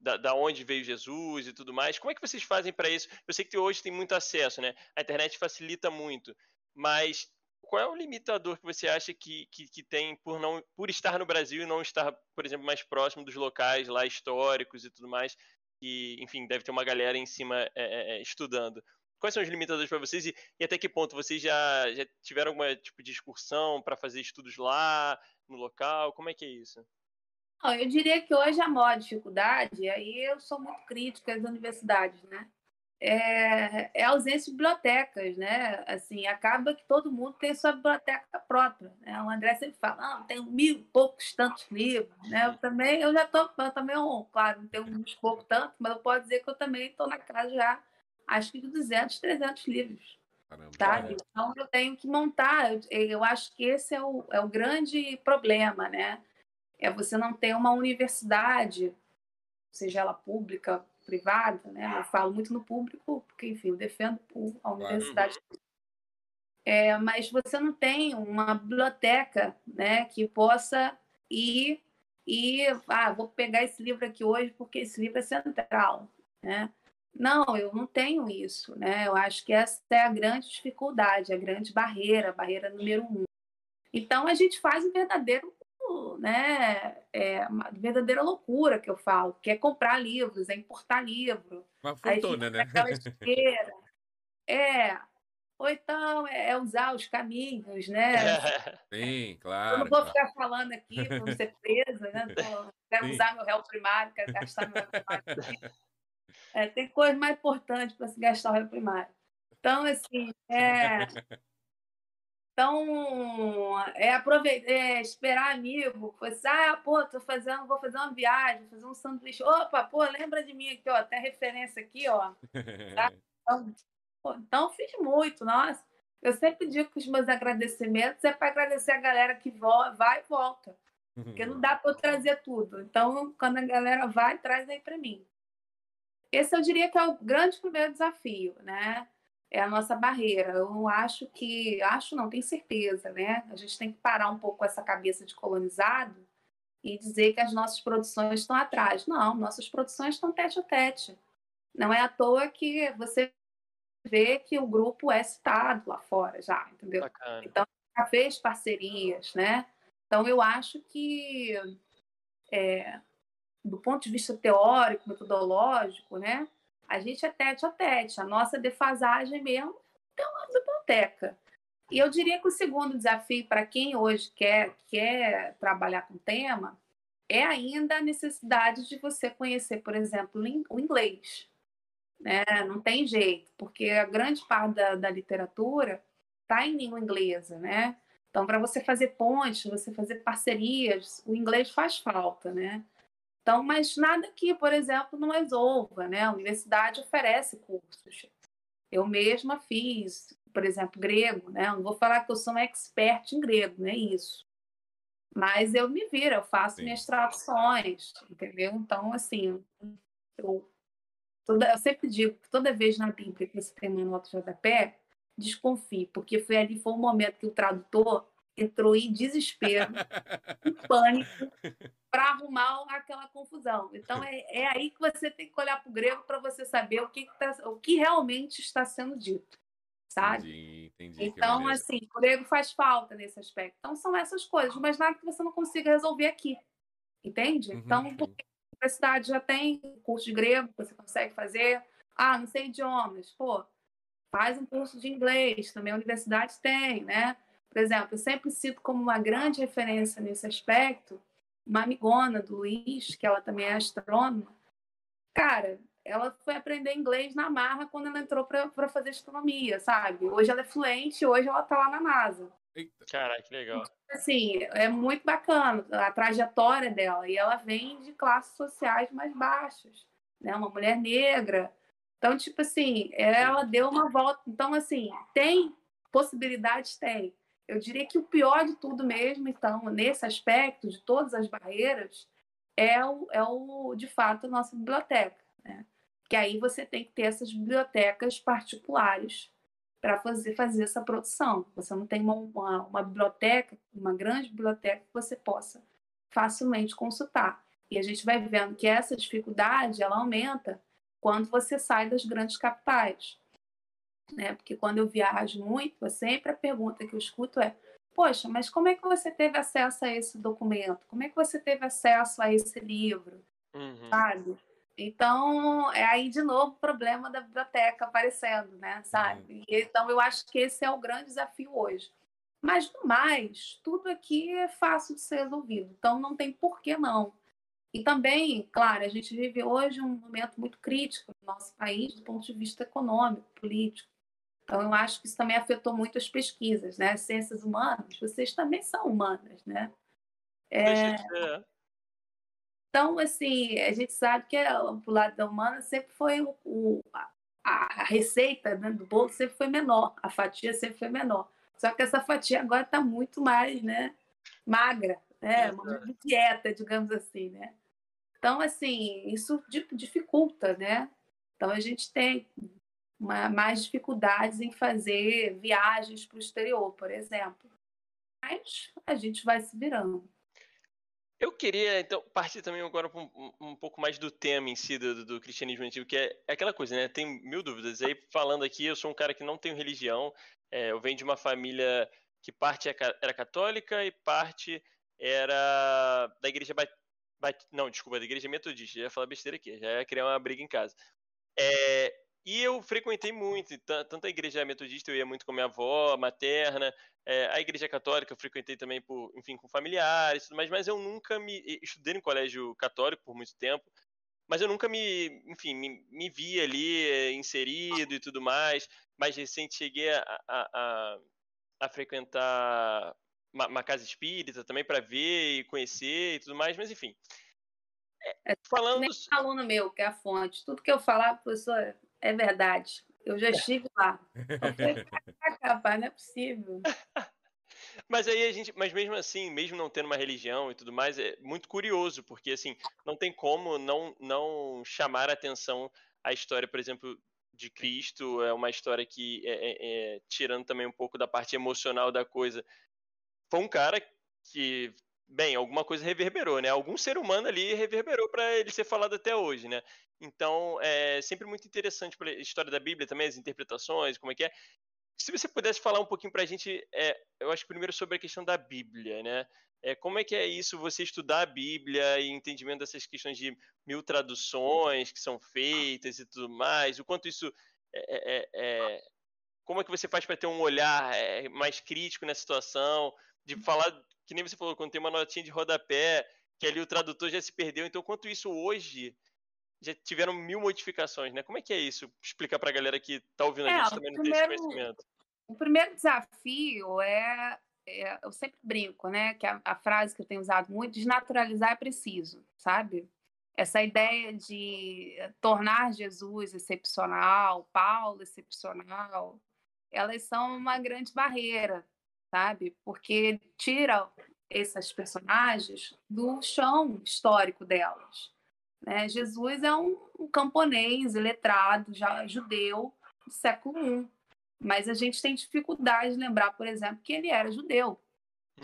Speaker 2: da, da, onde veio Jesus e tudo mais. Como é que vocês fazem para isso? Eu sei que hoje tem muito acesso, né? A internet facilita muito, mas qual é o limitador que você acha que, que, que, tem por não por estar no Brasil e não estar, por exemplo, mais próximo dos locais lá históricos e tudo mais? Que, enfim, deve ter uma galera em cima é, é, é estudando. Quais são os limitadores para vocês e, e, até que ponto vocês já, já tiveram algum tipo de excursão para fazer estudos lá, no local? Como é que é isso?
Speaker 3: Não, eu diria que hoje a maior dificuldade, aí eu sou muito crítica às universidades, né? É, é a ausência de bibliotecas, né? Assim, acaba que todo mundo tem sua biblioteca própria. Né? O André sempre fala, não, tem mil poucos tantos livros, né? Eu também, eu já estou, também, claro, não tenho uns pouco tanto, mas eu posso dizer que eu também estou na casa já acho que de 200, 300 livros. Caramba, sabe? Então eu tenho que montar. Eu, eu acho que esse é o, é o grande problema, né? É você não ter uma universidade, seja ela pública, privada, né? Eu falo muito no público, porque, enfim, eu defendo a universidade. É, mas você não tem uma biblioteca né, que possa ir e ah, vou pegar esse livro aqui hoje porque esse livro é central. Né? Não, eu não tenho isso, né? Eu acho que essa é a grande dificuldade, a grande barreira, a barreira número um. Então a gente faz um verdadeiro, né? É uma verdadeira loucura que eu falo, que é comprar livros, é importar livro.
Speaker 1: Uma fortuna, né?
Speaker 3: É. Ou então é, é usar os caminhos, né?
Speaker 1: Sim, claro.
Speaker 3: Eu não vou ficar falando aqui para ser presa, né? Quero usar meu réu primário, quero gastar meu réu primário. É, tem coisa mais importante para se gastar o primário. Então, assim, é. Então, é, aproveitar, é, esperar amigo. Assim, ah, pô, tô fazendo, vou fazer uma viagem, vou fazer um sanduíche. Opa, pô, lembra de mim aqui, ó, tem referência aqui, ó. Tá? Então, pô, então, fiz muito, nossa. Eu sempre digo que os meus agradecimentos é para agradecer a galera que vai e volta. Porque não dá para eu trazer tudo. Então, quando a galera vai, traz aí para mim. Esse eu diria que é o grande primeiro desafio, né? É a nossa barreira. Eu acho que, acho não, tenho certeza, né? A gente tem que parar um pouco essa cabeça de colonizado e dizer que as nossas produções estão atrás. Não, nossas produções estão tete a tete. Não é à toa que você vê que o grupo é citado lá fora já, entendeu? Bacana. Então, já fez parcerias, né? Então, eu acho que, é, do ponto de vista teórico, metodológico, né? A gente é tete a tete. A nossa defasagem mesmo é uma biblioteca. E eu diria que o segundo desafio para quem hoje quer, quer trabalhar com o tema é ainda a necessidade de você conhecer, por exemplo, o inglês. Né? Não tem jeito, porque a grande parte da, da literatura está em língua inglesa, né? Então, para você fazer pontes, você fazer parcerias, o inglês faz falta, né? Então, mas nada que, por exemplo, não resolva, né? A universidade oferece cursos. Eu mesma fiz, por exemplo, grego, né? Não vou falar que eu sou uma expert em grego, não é isso. Mas eu me viro, eu faço Sim. minhas traduções, entendeu? Então, assim, eu, toda, eu sempre digo que toda vez na Bíblia que você tem uma nota de rodapé, desconfie, porque foi ali foi o momento que o tradutor entrou em desespero, em pânico, para arrumar aquela confusão. Então é, é, aí que você tem que olhar para o grego para você saber o que, que tá, o que realmente está sendo dito, sabe? Entendi, entendi, então assim, o grego faz falta nesse aspecto. Então são essas coisas, mas nada que você não consiga resolver aqui, entende? Uhum, então porque a universidade já tem curso de grego, você consegue fazer. Ah, não sei idiomas, pô, faz um curso de inglês, também a universidade tem, né? Por exemplo, eu sempre cito como uma grande referência nesse aspecto uma amigona do Luiz, que ela também é astrônoma. Cara, ela foi aprender inglês na marra quando ela entrou para fazer astronomia, sabe? Hoje ela é fluente, hoje ela está lá na NASA.
Speaker 2: Caraca, que legal. Então,
Speaker 3: assim, é muito bacana a trajetória dela. E ela vem de classes sociais mais baixas, né? Uma mulher negra, então, tipo assim, ela deu uma volta. Então, assim, tem possibilidades? Tem. Eu diria que o pior de tudo mesmo, então, nesse aspecto, de todas as barreiras, é o, é o de fato, a nossa biblioteca. Né? Que aí você tem que ter essas bibliotecas particulares para fazer, fazer essa produção. Você não tem uma, uma, uma biblioteca, uma grande biblioteca que você possa facilmente consultar. E a gente vai vendo que essa dificuldade ela aumenta quando você sai das grandes capitais. Né? Porque quando eu viajo muito, sempre a pergunta que eu escuto é: Poxa, mas como é que você teve acesso a esse documento? Como é que você teve acesso a esse livro? Uhum. Sabe? Então, é aí de novo o problema da biblioteca aparecendo, né? Sabe? Uhum. Então, eu acho que esse é o grande desafio hoje. Mas, no mais, tudo aqui é fácil de ser resolvido. Então, não tem por que não. E também, claro, a gente vive hoje um momento muito crítico no nosso país do ponto de vista econômico, político. Então, eu acho que isso também afetou muito as pesquisas, né? As ciências humanas, vocês também são humanas, né? É... Então, assim, a gente sabe que o lado da humana sempre foi o, o a, a, receita né, do bolo sempre foi menor, a fatia sempre foi menor. Só que essa fatia agora está muito mais, né, magra né? Uma dieta, digamos assim, né? Então, assim, isso dificulta, né? Então, a gente tem uma, mais dificuldades em fazer viagens para o exterior, por exemplo. Mas a gente vai se virando.
Speaker 2: Eu queria, então, partir também agora um, um, pouco mais do tema em si do, do cristianismo antigo, que é, é, aquela coisa, né? Tem mil dúvidas. Aí, falando aqui, eu sou um cara que não tenho religião, é, eu venho de uma família que parte é era católica e parte era da igreja bat... Bat... não, desculpa, da igreja metodista, já ia falar besteira aqui, já ia criar uma briga em casa. É... E eu frequentei muito, tanto a igreja metodista eu ia muito com minha avó materna, é, a igreja católica eu frequentei também por, enfim, com familiares, tudo mais, mas eu nunca me estudei no colégio católico por muito tempo, mas eu nunca me, enfim, me, me vi ali é, inserido e tudo mais. Mais recente cheguei a, a, a, a frequentar uma, uma casa espírita também para ver e conhecer e tudo mais, mas enfim.
Speaker 3: É, é falando. Nem aluno meu, que é a fonte. Tudo que eu falar, professor, é verdade. Eu já estive lá. Capaz, não é possível.
Speaker 2: Mas aí a gente, mas mesmo assim, mesmo não tendo uma religião e tudo mais, é muito curioso, porque assim, não tem como não não chamar a atenção a história, por exemplo, de Cristo, é uma história que, é, é, é, tirando também um pouco da parte emocional da coisa, foi um cara que, bem, alguma coisa reverberou, né? Algum ser humano ali reverberou para ele ser falado até hoje, né? Então, é sempre muito interessante a história da Bíblia também, as interpretações, como é que é. Se você pudesse falar um pouquinho para a gente, é, eu acho primeiro sobre a questão da Bíblia, né? É, como é que é isso, você estudar a Bíblia e entendimento dessas questões de mil traduções que são feitas e tudo mais? O quanto isso é, é, é como é que você faz para ter um olhar é, mais crítico nessa situação? De falar, que nem você falou, quando tem uma notinha de rodapé, que ali o tradutor já se perdeu. Então, quanto isso hoje já tiveram mil modificações, né? Como é que é isso? Explicar para a galera que está ouvindo a é, gente também não primeiro, tem esse conhecimento.
Speaker 3: O primeiro desafio é é, eu sempre brinco, né? Que a, a, frase que eu tenho usado muito, desnaturalizar é preciso, sabe? Essa ideia de tornar Jesus excepcional, Paulo excepcional, elas são uma grande barreira, sabe? Porque tira esses personagens do chão histórico delas. Né? Jesus é um, um camponês, letrado, já judeu do século I. Mas a gente tem dificuldade de lembrar, por exemplo, que ele era judeu,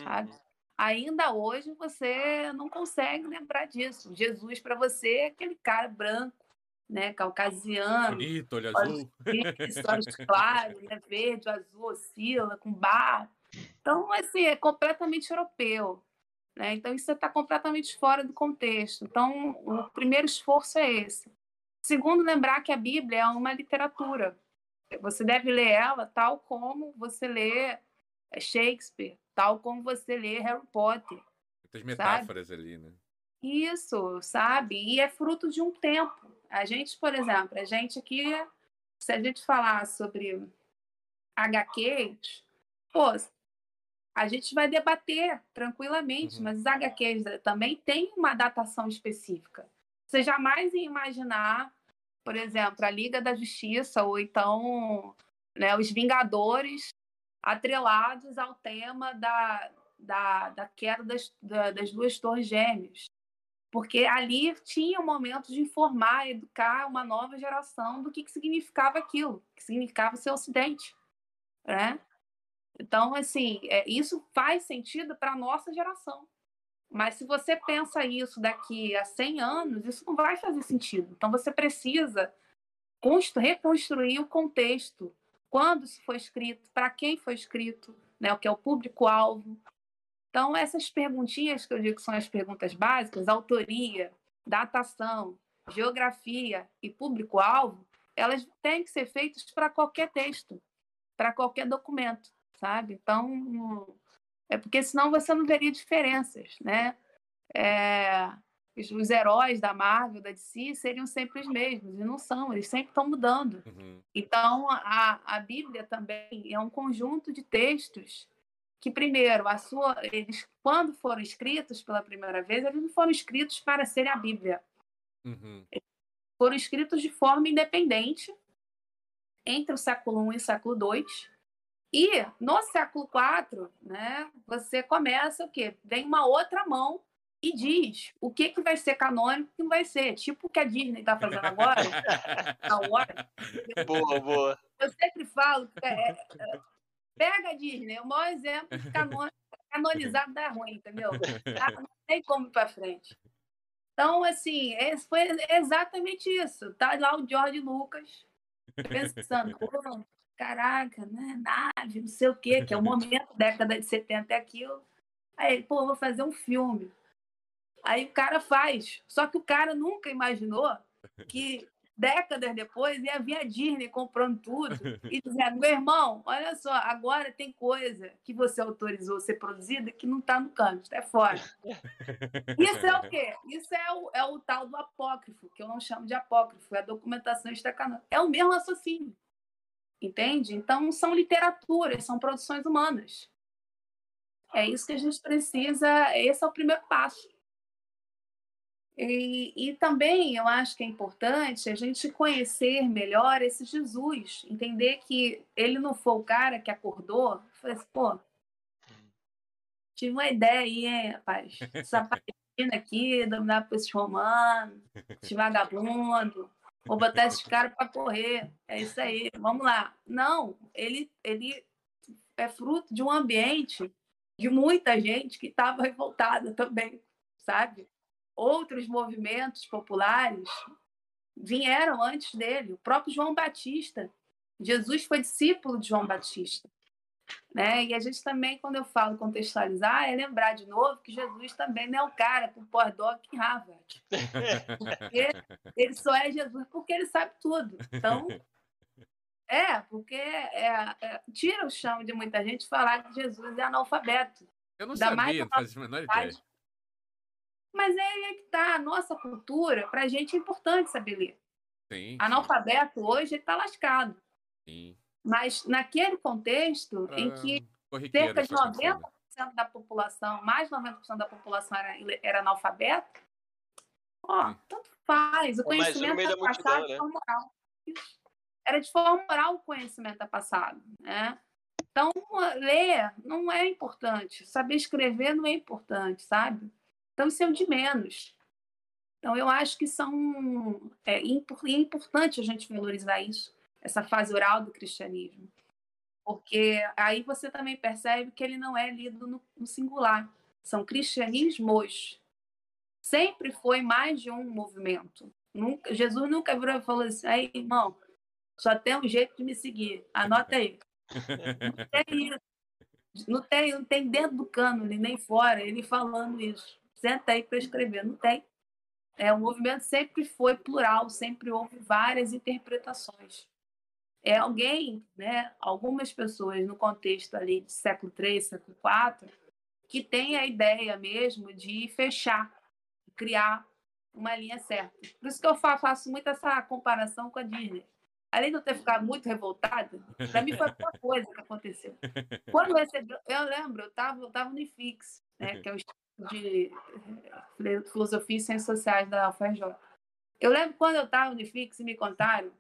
Speaker 3: sabe? Uhum. Ainda hoje você não consegue lembrar disso. Jesus para você é aquele cara branco, né, caucasiano,
Speaker 1: bonito, olho azul,
Speaker 3: olhos claros, né, verde, azul, oscila, com barra. Então, assim, é completamente europeu. Né? Então, isso está completamente fora do contexto. Então, o primeiro esforço é esse. Segundo, lembrar que a Bíblia é uma literatura. Você deve ler ela tal como você lê é, Shakespeare, tal como você lê Harry Potter.
Speaker 1: Muitas metáforas sabe? ali, né?
Speaker 3: Isso, sabe? E é fruto de um tempo. A gente, por exemplo, a gente aqui, se a gente falar sobre HQs, pô, a gente vai debater tranquilamente, uhum. mas os HQs também têm uma datação específica. Você jamais ia imaginar por exemplo, a Liga da Justiça, ou então né, os Vingadores, atrelados ao tema da, da, da queda das, da, das duas torres gêmeas. Porque ali tinha um momento de informar, educar uma nova geração do que, que significava aquilo, que significava ser Ocidente. Né? Então, assim, é, isso faz sentido para a nossa geração. Mas se você pensa isso daqui a 100 anos, isso não vai fazer sentido. Então você precisa reconstruir o contexto. Quando isso foi escrito, para quem foi escrito, né, o que é o público-alvo. Então, essas perguntinhas que eu digo que são as perguntas básicas, autoria, datação, geografia e público-alvo, elas têm que ser feitas para qualquer texto, para qualquer documento, sabe? Então, é porque senão você não veria diferenças, né? É, os, os, heróis da Marvel, da DC, seriam sempre os mesmos, e não são, eles sempre estão mudando. Uhum. Então, a, a Bíblia também é um conjunto de textos que, primeiro, a sua, eles, quando foram escritos pela primeira vez, eles não foram escritos para serem a Bíblia. Uhum. Foram escritos de forma independente entre o século I e o século II, e no século IV, né, você começa o quê? Vem uma outra mão e diz o que, que vai ser canônico e o que não vai ser. Tipo o que a Disney está fazendo agora.
Speaker 2: Boa, boa.
Speaker 3: Eu sempre falo que é, é, pega a Disney, o maior exemplo de canonizado da ruim, entendeu? Tá? Não tem como ir para frente. Então, assim, foi exatamente isso. Tá lá o George Lucas pensando, caraca, né? Nave, não sei o quê, que é o momento, década de 70 é aquilo. Aí, pô, vou fazer um filme. Aí o cara faz. Só que o cara nunca imaginou que décadas depois ia vir a Disney comprando tudo e dizendo: meu irmão, olha só, agora tem coisa que você autorizou ser produzida que não está no canto, é fora. Isso é o quê? Isso é o, é o tal do apócrifo, que eu não chamo de apócrifo, é a documentação extracanônica. É o mesmo raciocínio entende? Então, são literaturas, são produções humanas. É isso que a gente precisa, esse é o primeiro passo. E, e também eu acho que é importante a gente conhecer melhor esse Jesus, entender que ele não foi o cara que acordou, falou assim, pô, tive uma ideia aí, hein, rapaz, essa Palestina aqui, dominada por esses romanos, esse vagabundo, Vou botar esses caras para correr. É isso aí, vamos lá. Não, ele, ele é fruto de um ambiente de muita gente que estava revoltada também, sabe? Outros movimentos populares vieram antes dele. O próprio João Batista. Jesus foi discípulo de João Batista. Né? E a gente também, quando eu falo contextualizar, é lembrar de novo que Jesus também não é o cara com pós-doc em Harvard. Porque ele só é Jesus porque ele sabe tudo. Então, é, porque é, é, tira o chão de muita gente falar que Jesus é analfabeto.
Speaker 1: Eu não Dá sabia, não fazia a menor ideia.
Speaker 3: Mas é aí que está. A nossa cultura, para a gente, é importante saber ler. Sim, Analfabeto sim. hoje está lascado. Sim. Mas naquele contexto pra... em que cerca de 90% da população, mais de 90% da população era, era analfabeta, ó, tanto faz. O conhecimento é passado de forma oral. Era de forma oral o conhecimento é passado, né? Então, ler não é importante, saber escrever não é importante, sabe? Então, isso é o de menos. Então, eu acho que são é, é importante a gente valorizar isso essa fase oral do cristianismo. Porque aí você também percebe que ele não é lido no, no singular, são cristianismos. Sempre foi mais de um movimento. Nunca, Jesus nunca virou e falou assim: aí, irmão, só tem um jeito de me seguir, anota aí. não tem isso. Não tem, não tem dentro do cânone, nem fora, ele falando isso. Senta aí para escrever. Não tem. É, o movimento sempre foi plural, sempre houve várias interpretações é alguém, né, algumas pessoas no contexto ali de século III, século IV, que tem a ideia mesmo de fechar, criar uma linha certa. Por isso que eu faço muito essa comparação com a Disney. Além de eu ter ficado muito revoltada, para mim foi uma coisa que aconteceu. Quando eu recebi, eu lembro, eu estava eu tava no IFIX, né, que é o Instituto de eh, Filosofia e Ciências Sociais da UFRJ. Eu lembro quando eu estava no IFIX e me contaram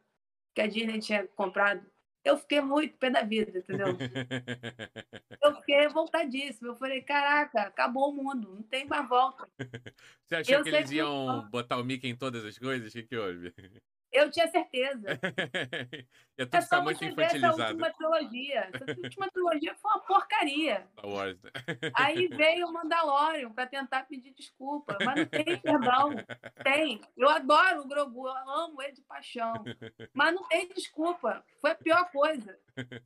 Speaker 3: que a Disney tinha comprado. Eu fiquei muito pé da vida, entendeu? eu fiquei revoltadíssimo. Eu falei, caraca, acabou o mundo, não tem mais volta.
Speaker 1: Você achou eu que eles iam botar o Mickey em todas as coisas? O que, que houve?
Speaker 3: Eu tinha certeza.
Speaker 1: Eu tô é muito infantilizado. Essa
Speaker 3: última trilogia. Essa última trilogia foi uma porcaria. Star Wars. Né? Aí veio o Mandalorian para tentar pedir desculpa, mas não tem perdão. Tem. Eu adoro o Grogu, eu amo ele de paixão. Mas não tem desculpa. Foi a pior coisa.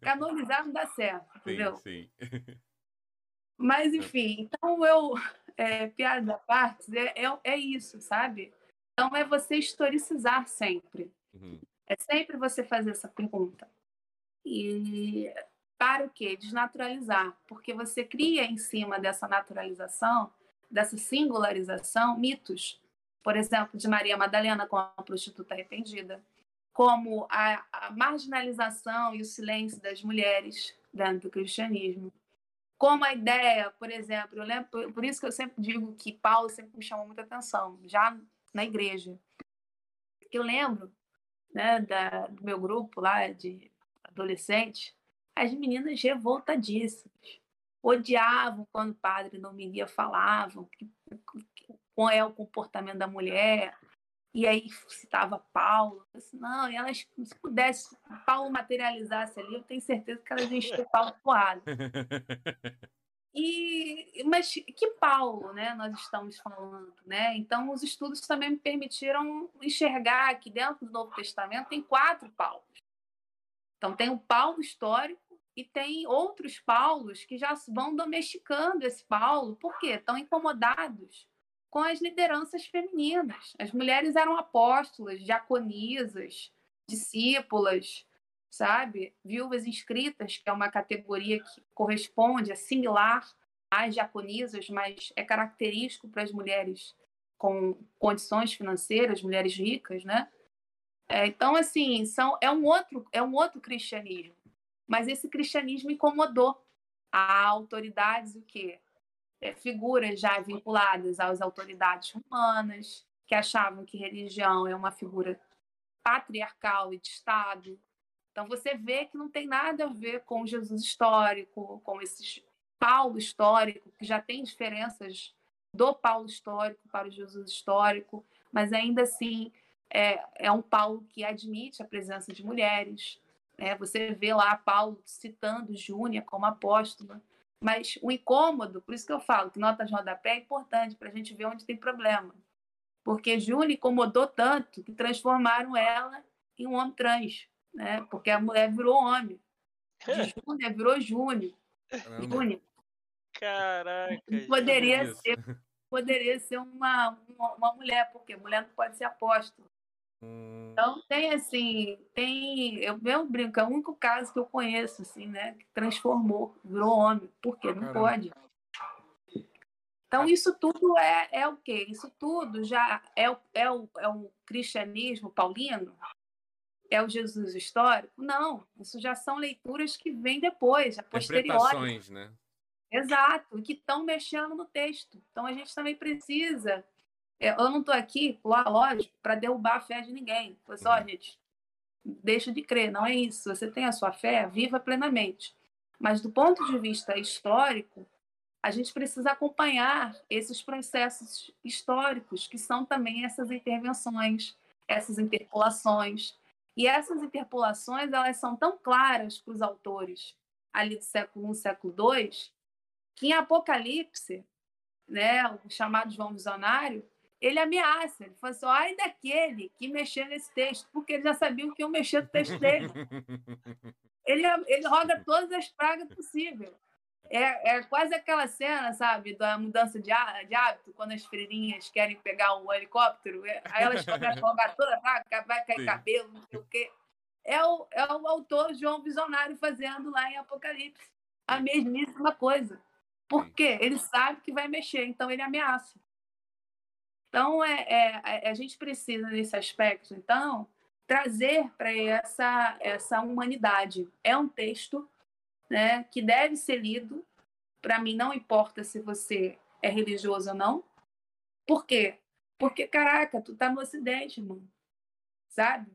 Speaker 3: Canonizar não dá certo, entendeu? Sim, sim. Mas, enfim, então eu. É, piada à parte, é, é, é isso, sabe? Então, é você historicizar sempre. Uhum. É sempre você fazer essa pergunta. E para o quê? Desnaturalizar. Porque você cria em cima dessa naturalização, dessa singularização, mitos. Por exemplo, de Maria Madalena como a prostituta arrependida. Como a, a marginalização e o silêncio das mulheres dentro do cristianismo. Como a ideia, por exemplo, eu lembro, por isso que eu sempre digo que Paulo sempre me chamou muita atenção. Já na igreja. Eu lembro né, da, do meu grupo lá de adolescentes, as meninas revoltadíssimas. Odiavam quando o padre não me via, falavam que, qual é o comportamento da mulher. E aí citava Paulo. Disse, não, e elas, se pudesse, Paulo materializasse ali, eu tenho certeza que elas iam o Paulo. E, mas que Paulo, né, nós estamos falando, né? Então, os estudos também me permitiram enxergar que dentro do Novo Testamento tem quatro Paulos. Então, tem o Paulo histórico e tem outros Paulos que já vão domesticando esse Paulo, porque estão incomodados com as lideranças femininas. As mulheres eram apóstolas, diaconisas, discípulas, sabe? Viúvas inscritas, que é uma categoria que corresponde, é similar às diaconisas, mas é característico para as mulheres com condições financeiras, mulheres ricas, né? É, então, assim, são, é, um outro, é um outro cristianismo. Mas esse cristianismo incomodou a autoridades, o quê? É, figuras já vinculadas às autoridades romanas, que achavam que religião é uma figura patriarcal e de Estado, então você vê que não tem nada a ver com Jesus histórico, com esse Paulo histórico, que já tem diferenças do Paulo histórico para o Jesus histórico, mas ainda assim é, é um Paulo que admite a presença de mulheres. Né? Você vê lá Paulo citando Júnia como apóstola. Mas o incômodo, por isso que eu falo que nota de rodapé é importante para a gente ver onde tem problema. Porque Júlia incomodou tanto que transformaram ela em um homem trans, né? Porque a mulher virou homem. De Júlia virou Júnior. Júnior.
Speaker 2: Caraca.
Speaker 3: Poderia ser, poderia ser uma, uma, uma, mulher, porque mulher não pode ser apóstolo. Hum. Então tem assim, tem. Eu mesmo brinco, é o único caso que eu conheço, assim, né? Que transformou, virou homem. Por quê? Não Caramba. pode. Então, isso tudo é, é o quê? Isso tudo já é o, é, o, é o cristianismo paulino? É o Jesus histórico? Não, isso já são leituras que vêm depois, a posteriori.
Speaker 1: né?
Speaker 3: Exato, que estão mexendo no texto. Então, a gente também precisa... É, eu não estou aqui, lógico, para derrubar a fé de ninguém. Falei assim, uhum. gente, deixa de crer, não é isso. Você tem a sua fé, viva plenamente. Mas, do ponto de vista histórico, a gente precisa acompanhar esses processos históricos, que são também essas intervenções, essas interpolações. E essas interpolações elas são tão claras para os autores ali do século I, século II, que em Apocalipse, né, o chamado João Visionário, ele ameaça, ele fala assim, ai daquele que mexer nesse texto, porque ele já sabia o que eu mexer no texto dele. ele, ele roga todas as pragas possíveis. É, é quase aquela cena, sabe, da mudança de, de hábito, quando as freirinhas querem pegar o helicóptero, é, aí elas começam a jogar toda, tá? vai cair Sim. cabelo, não sei o quê. É o, é o autor João Visionário fazendo lá em Apocalipse a mesmíssima coisa. Por quê? Ele sabe que vai mexer, então ele ameaça. Então, é, é, é a gente precisa, nesse aspecto, então, trazer para essa, essa humanidade. É um texto né, que deve ser lido. Para mim, não importa se você é religioso ou não. Por quê? Porque, caraca, tu tá no Ocidente, mano. Sabe?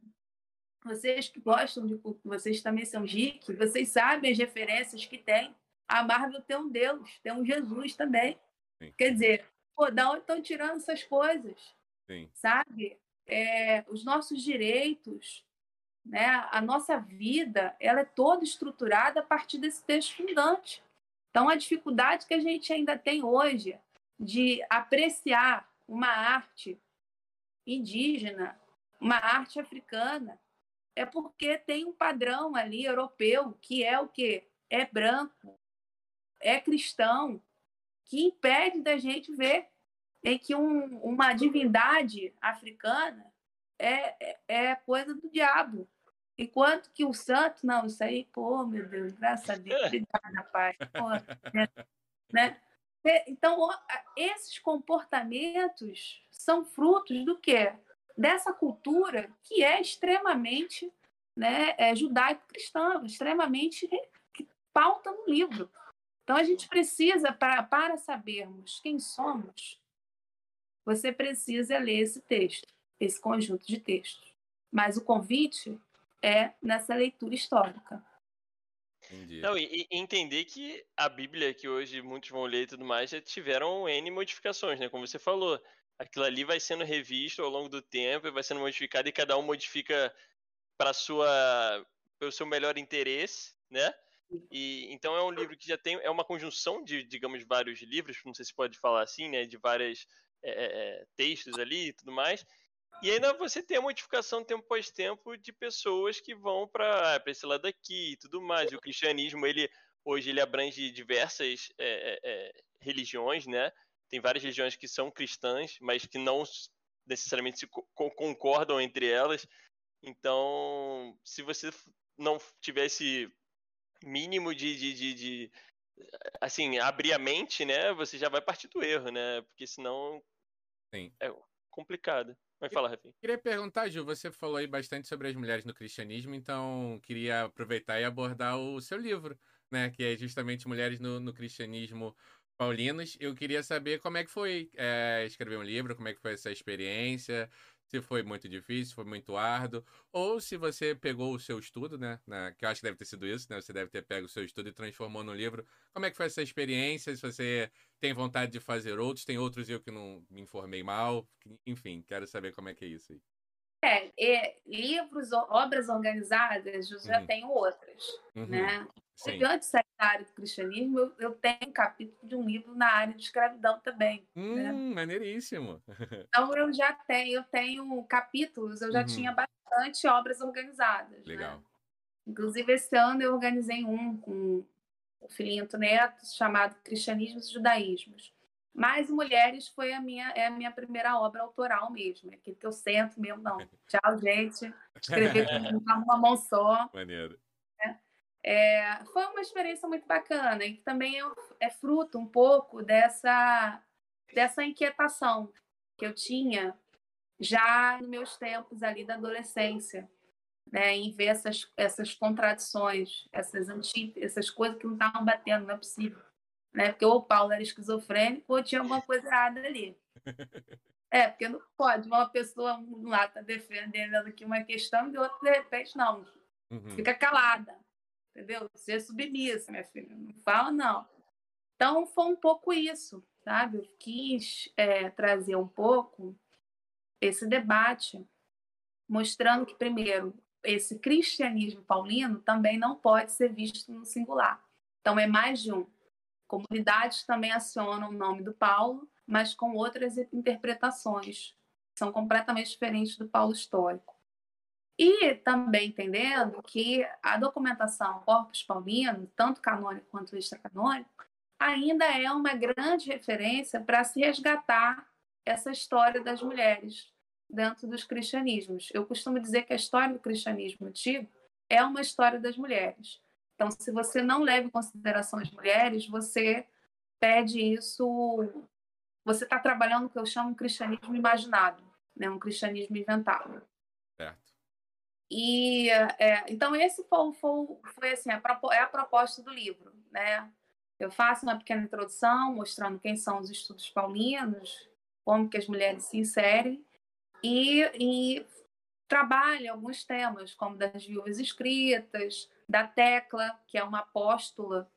Speaker 3: Vocês que gostam de vocês também são geek, vocês sabem as referências que tem. A Marvel tem um Deus, tem um Jesus também. Sim. Quer dizer, pô, da onde estão tirando essas coisas? Sim. Sabe? É, os nossos direitos, né? A nossa vida ela é toda estruturada a partir desse texto fundante. Então, a dificuldade que a gente ainda tem hoje de apreciar uma arte indígena, uma arte africana, é porque tem um padrão ali europeu que é o que é branco, é cristão, que impede da gente ver em que um, uma divindade africana é, é, é coisa do diabo. Enquanto que o santo, não, isso aí, pô, meu Deus, graças a Deus, obrigada, Pai. Pô, né? né? Então, esses comportamentos são frutos do quê? Dessa cultura que é extremamente né, é, judaico-cristã, extremamente que pauta no livro. Então, a gente precisa, para, para sabermos quem somos, você precisa ler esse texto esse conjunto de textos. Mas o convite é nessa leitura histórica.
Speaker 2: Entendi. Não, e, e, entender que a Bíblia, que hoje muitos vão ler e tudo mais, já tiveram N modificações, né? Como você falou. Aquilo ali vai sendo revisto ao longo do tempo e vai sendo modificado e cada um modifica para sua o seu melhor interesse, né? E então é um livro que já tem é uma conjunção de digamos vários livros, não sei se pode falar assim, né? De vários é, é, é, textos ali e tudo mais e ainda você tem a modificação tempo após tempo de pessoas que vão para esse lado aqui e tudo mais. E o cristianismo, ele hoje ele abrange diversas é, é, é, religiões, né? Tem várias religiões que são cristãs, mas que não necessariamente se co concordam entre elas. Então, se você não tivesse mínimo de, de, de, de, assim abrir a mente, né? Você já vai partir do erro, né? Porque senão Sim. é complicado. Rafinha.
Speaker 1: Queria perguntar, Gil, você falou aí bastante sobre as mulheres no cristianismo, então queria aproveitar e abordar o seu livro, né? Que é justamente Mulheres no, no Cristianismo Paulinos. Eu queria saber como é que foi é, escrever um livro, como é que foi essa experiência, se foi muito difícil, foi muito árduo, ou se você pegou o seu estudo, né, na, que eu acho que deve ter sido isso, né, você deve ter pego o seu estudo e transformou no livro. Como é que foi essa experiência? Se você tem vontade de fazer outros, tem outros eu que não me informei mal, enfim, quero saber como é que é isso aí.
Speaker 3: É, é, livros, obras organizadas, eu já uhum. tenho outras, uhum. né? Sim. Antes de sair da área do cristianismo, eu, eu, tenho um capítulo de um livro na área de escravidão também.
Speaker 1: Né? Hum, né? maneiríssimo.
Speaker 3: Então eu já tenho, eu tenho capítulos, eu já uhum. tinha bastante obras organizadas. Né?
Speaker 1: Legal. Né?
Speaker 3: Inclusive, esse ano eu organizei um com o Filinto Neto, chamado Cristianismos e Judaísmos. Mas Mulheres foi a minha, é a minha primeira obra autoral mesmo. É aquilo que eu sento mesmo, não. Tchau, gente. Escrever com uma mão só.
Speaker 1: Maneiro.
Speaker 3: É, foi uma experiência muito bacana e que também é, é fruto um pouco dessa, dessa inquietação que eu tinha já nos meus tempos ali da adolescência, né, em ver essas, essas contradições, essas anti, essas coisas que não estavam batendo, não é possível né? Porque ou o Paulo era esquizofrênico ou tinha alguma coisa errada ali. É, porque não pode uma pessoa um lá tá defendendo aqui uma questão e outra, de repente, não. Uhum. Fica calada, entendeu? Ser submissa, minha filha. Não fala, não. Então, foi um pouco isso, sabe? Eu quis é, trazer um pouco esse debate, mostrando que, primeiro, esse cristianismo paulino também não pode ser visto no singular. Então, é mais de um. Comunidades também acionam o nome do Paulo, mas com outras interpretações, são completamente diferentes do Paulo histórico. E também entendendo que a documentação Corpus Paulino, tanto canônico quanto extracanônico, ainda é uma grande referência para se resgatar essa história das mulheres dentro dos cristianismos. Eu costumo dizer que a história do cristianismo antigo é uma história das mulheres. Então, se você não leva em consideração as mulheres, você pede isso. Você está trabalhando o que eu chamo de cristianismo imaginado, né? um cristianismo inventado. E é, então esse foi, foi, foi assim a, é a proposta do livro, né? Eu faço uma pequena introdução mostrando quem são os estudos paulinos, como que as mulheres se inserem e, e trabalho alguns temas como das viúvas escritas, da Tecla, que é uma apóstola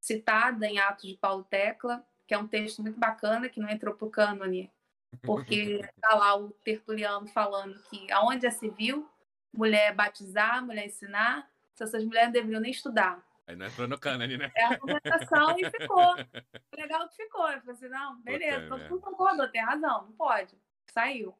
Speaker 3: citada em Atos de Paulo Tecla, que é um texto muito bacana, que não entrou para o cânone, porque está lá o Tertuliano falando que aonde se viu, mulher batizar, mulher ensinar, essas mulheres não deveriam nem estudar.
Speaker 1: Aí não entrou no cânone, né?
Speaker 3: É a argumentação e ficou. Legal que ficou. Eu falei assim, não, beleza, todo mundo concordou, tem razão, não pode. Saiu.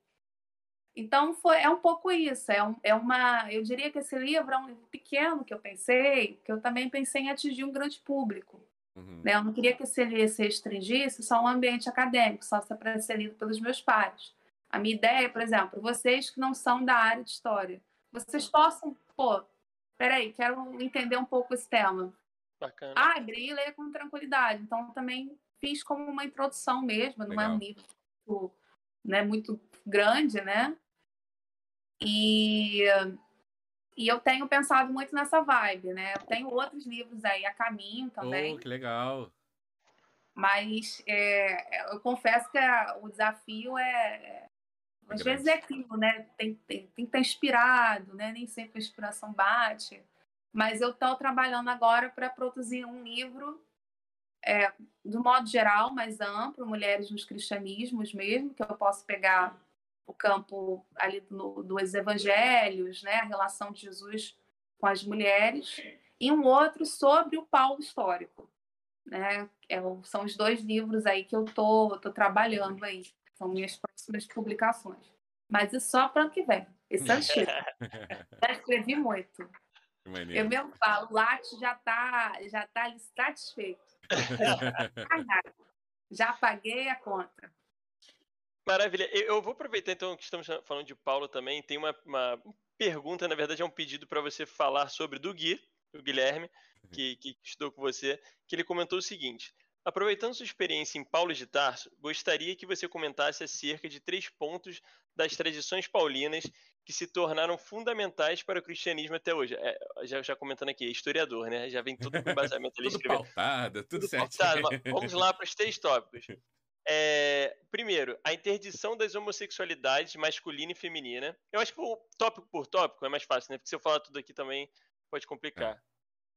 Speaker 3: Então foi é um pouco isso, é, um, é uma, eu diria que esse livro é um livro pequeno que eu pensei, que eu também pensei em atingir um grande público. Uhum. Né? Eu não queria que esse livro se restringisse só a um ambiente acadêmico, só para ser lido pelos meus pares. A minha ideia, por exemplo, vocês que não são da área de história, vocês possam, pô, peraí, quero entender um pouco esse tema.
Speaker 2: Bacana.
Speaker 3: Abre e lê com tranquilidade. Então também fiz como uma introdução mesmo, não Legal. é um livro muito, né, muito grande, né? E, e eu tenho pensado muito nessa vibe, né? Eu tenho outros livros aí a caminho também.
Speaker 1: Oh, que legal!
Speaker 3: Mas é, eu confesso que a, o desafio é. Às vezes é aquilo, né? Tem, tem, tem que estar inspirado, né? Nem sempre a inspiração bate. Mas eu estou trabalhando agora para produzir um livro, é, do modo geral, mais amplo, Mulheres nos Cristianismos mesmo, que eu posso pegar o campo ali no, dos evangelhos, né, a relação de Jesus com as mulheres, e um outro sobre o Paulo histórico. Né? É, são os dois livros aí que eu tô, tô trabalhando aí, são minhas próximas publicações. Mas isso só para o ano que vem. Esse é antigo. já escrevi muito. Eu mesmo falo, o Lattes já está já tá satisfeito. já paguei a conta.
Speaker 2: Maravilha. Eu vou aproveitar então que estamos falando de Paulo também. Tem uma, uma pergunta, na verdade é um pedido para você falar sobre do Gui, o Guilherme, uhum. que, que estudou com você, que ele comentou o seguinte. Aproveitando sua experiência em Paulo de Tarso, gostaria que você comentasse acerca de três pontos das tradições paulinas que se tornaram fundamentais para o cristianismo até hoje. É, já, já, comentando aqui, é historiador, né? Já vem tudo com embasamento ali.
Speaker 1: tudo pautado, tudo, tudo certo.
Speaker 2: Vamos lá para os três tópicos. É, primeiro, a interdição das homossexualidades masculina e feminina. Eu acho que o tópico por tópico é mais fácil, né? Porque se eu falar tudo aqui também pode complicar.
Speaker 3: É,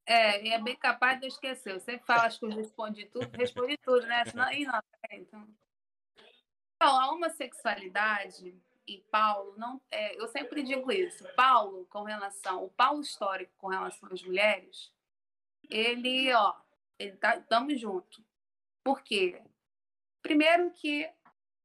Speaker 3: é bem capaz de eu esquecer. Você fala que eu respondi tudo, respondi tudo, né? Senão, não, então. então, a homossexualidade em Paulo, não, é, eu sempre digo isso. Paulo, com relação, o Paulo histórico com relação às mulheres, ele, ó, ele tá, tamo junto. Por quê? Primeiro que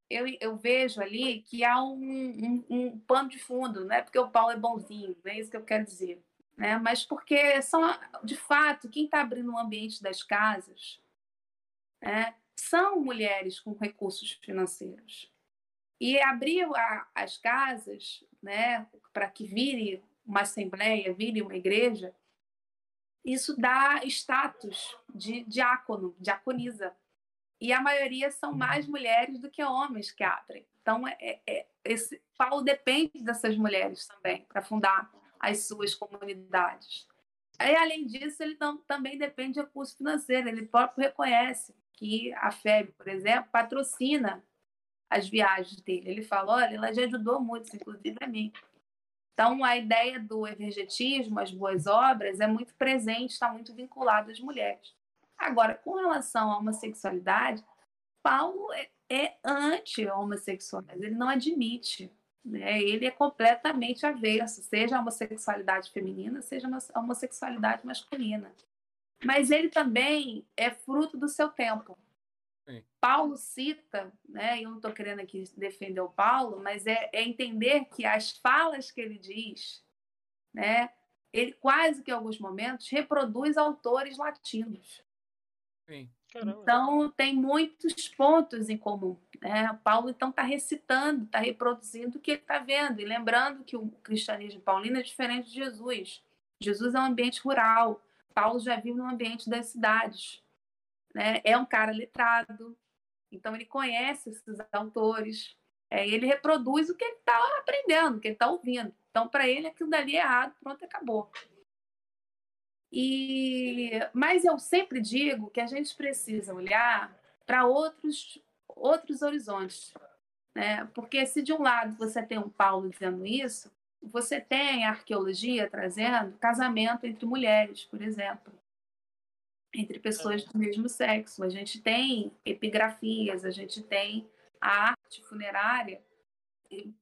Speaker 3: eu, eu vejo ali que há um, um, um pano de fundo, não é porque o Paulo é bonzinho, não é isso que eu quero dizer, né? Mas porque são, de fato, quem está abrindo o ambiente das casas, né? São mulheres com recursos financeiros. E abrir a, as casas, né, para que vire uma assembleia, vire uma igreja, isso dá status de diácono, diaconisa. E a maioria são mais mulheres do que homens que abrem. Então, é, é esse Paulo depende dessas mulheres também para fundar as suas comunidades. E, além disso, ele também depende de recurso financeiro. Ele próprio reconhece que a FEB, por exemplo, patrocina as viagens dele. Ele fala, olha, ela já ajudou muito, inclusive a mim. Então, a ideia do evergetismo, as boas obras, é muito presente, está muito vinculado às mulheres. Agora, com relação à homossexualidade, Paulo é, é anti-homossexual, ele não admite. Né? Ele é completamente avesso, seja a homossexualidade feminina, seja a homossexualidade masculina. Mas ele também é fruto do seu tempo. Sim. Paulo cita, né, eu não estou querendo aqui defender o Paulo, mas é, é, entender que as falas que ele diz, né, ele quase que em alguns momentos reproduz autores latinos. Sim. Então, tem muitos pontos em comum. Né? Paulo, então, está recitando, está reproduzindo o que ele está vendo. E lembrando que o cristianismo paulino é diferente de Jesus. Jesus é um ambiente rural. Paulo já vive no ambiente das cidades né? é um cara letrado, então ele conhece esses autores, é, ele reproduz o que ele está aprendendo, o que ele está ouvindo. Então, para ele, aquilo dali é errado, pronto, acabou. E, mas eu sempre digo que a gente precisa olhar para outros, outros horizontes. Né? Porque se de um lado você tem um Paulo dizendo isso, você tem a arqueologia trazendo casamento entre mulheres, por exemplo entre pessoas do mesmo sexo. A gente tem epigrafias, a gente tem a arte funerária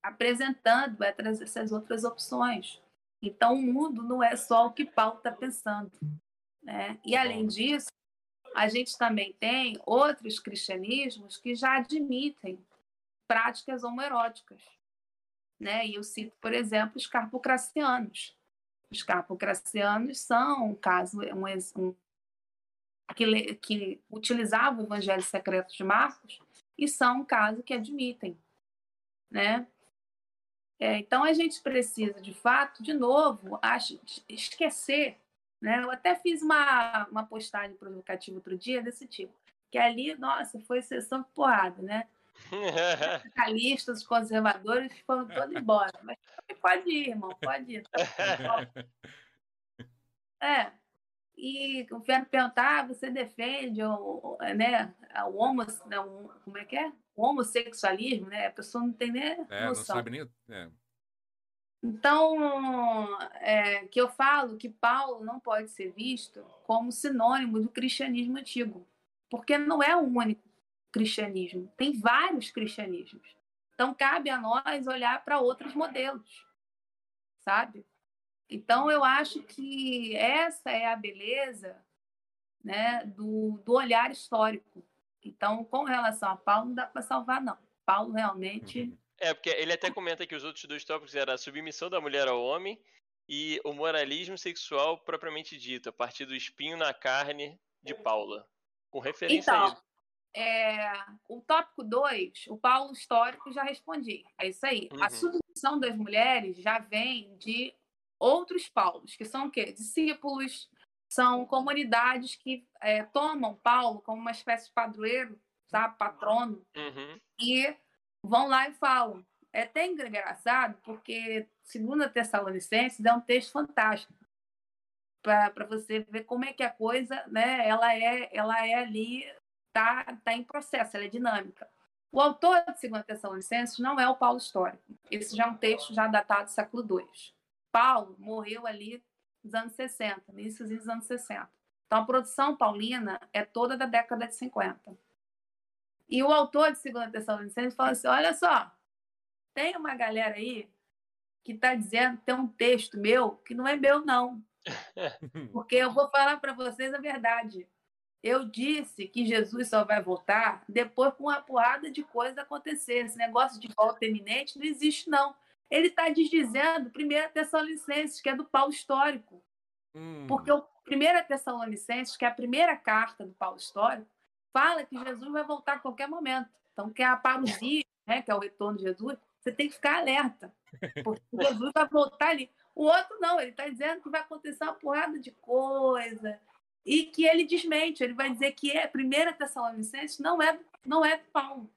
Speaker 3: apresentando essas outras opções. Então, o mundo não é só o que Paulo está pensando. Né? E, além disso, a gente também tem outros cristianismos que já admitem práticas homoeróticas. Né? E eu cito, por exemplo, os carpocracianos. Os carpocracianos são um caso, um, um que, que utilizavam o Evangelho Secreto de Marcos e são um caso que admitem, né? É, então a gente precisa, de fato, de novo, acho, esquecer, né? Eu até fiz uma, uma postagem provocativa outro dia desse tipo, que ali, nossa, foi sessão de porrada, né? Capitalistas, conservadores foram todos embora. Mas pode ir, irmão, pode ir. É, e vieram perguntar, ah, você defende o, né, o homo, né, como é que é? Homossexualismo, né? A pessoa não tem nem
Speaker 1: é, noção. Não sabe nem... É.
Speaker 3: Então, é, que eu falo que Paulo não pode ser visto como sinônimo do cristianismo antigo, porque não é o único cristianismo, tem vários cristianismos. Então, cabe a nós olhar para outros modelos, sabe? Então, eu acho que essa é a beleza né, do, do olhar histórico. Então, com relação a Paulo, não dá para salvar, não. Paulo realmente. Uhum.
Speaker 2: É, porque ele até comenta que os outros dois tópicos eram a submissão da mulher ao homem e o moralismo sexual propriamente dito, a partir do espinho na carne de Paula. Com referência então, a isso.
Speaker 3: É, o tópico 2, o Paulo histórico já respondi. É isso aí. Uhum. A submissão das mulheres já vem de outros Paulos, que são o quê? Discípulos, são comunidades que é, tomam Paulo como uma espécie de padroeiro, sabe? patrono,
Speaker 2: uhum.
Speaker 3: e vão lá e falam. É até engraçado, porque segunda Tessalonicenses é um texto fantástico para você ver como é que a coisa, né? Ela é, ela é ali, tá, tá em processo, ela é dinâmica. O autor de segunda Tessalonicenses não é o Paulo histórico. Esse já é um texto já datado do século II. Paulo morreu ali nos anos 60, início dos anos 60. Então, a produção paulina é toda da década de 50. E o autor de Segunda Tessalonicenses fala assim, olha só, tem uma galera aí que está dizendo tem um texto meu que não é meu, não. Porque eu vou falar para vocês a verdade. Eu disse que Jesus só vai voltar depois com uma porrada de coisas acontecer. Esse negócio de volta eminente não existe, não. Ele está desdizendo 1 Tessalonicenses, que é do Paulo Histórico. Hum. Porque o 1 Tessalonicenses, que é a primeira carta do Paulo Histórico, fala que Jesus vai voltar a qualquer momento. Então, que é a parousia, né, que é o retorno de Jesus, você tem que ficar alerta. Porque Jesus vai voltar ali. O outro não, ele está dizendo que vai acontecer uma porrada de coisa e que ele desmente. Ele vai dizer que é a primeira Tessalonicenses não é, não é do Paulo,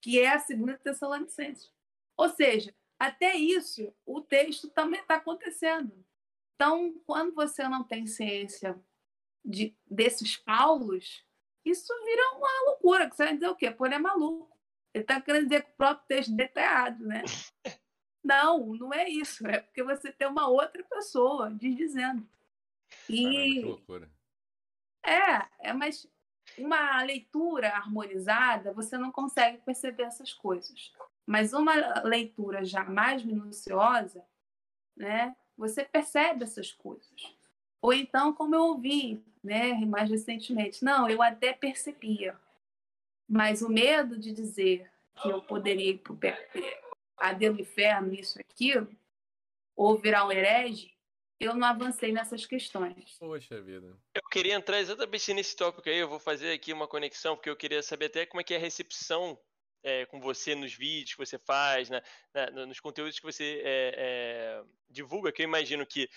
Speaker 3: que é a segunda Tessalonicenses. Ou seja, até isso o texto também está acontecendo. Então, quando você não tem ciência de, desses Paulos, isso vira uma loucura. Que você vai dizer o quê? Pô, ele é maluco. Ele está querendo dizer que o próprio texto dele está errado, né? Não, não é isso. É porque você tem uma outra pessoa dizendo. E...
Speaker 1: loucura.
Speaker 3: É, é, mas uma leitura harmonizada, você não consegue perceber essas coisas. Mas uma leitura já mais minuciosa, né, você percebe essas coisas. Ou então, como eu ouvi né, mais recentemente, não, eu até percebia, mas o medo de dizer que eu poderia ir para o inferno, isso, aquilo, ou virar um herege, eu não avancei nessas questões.
Speaker 1: Poxa vida.
Speaker 2: Eu queria entrar exatamente nesse tópico aí, eu vou fazer aqui uma conexão, porque eu queria saber até como é que é a recepção é, com você nos vídeos que você faz, né, nos conteúdos que você é, é, divulga, que eu imagino que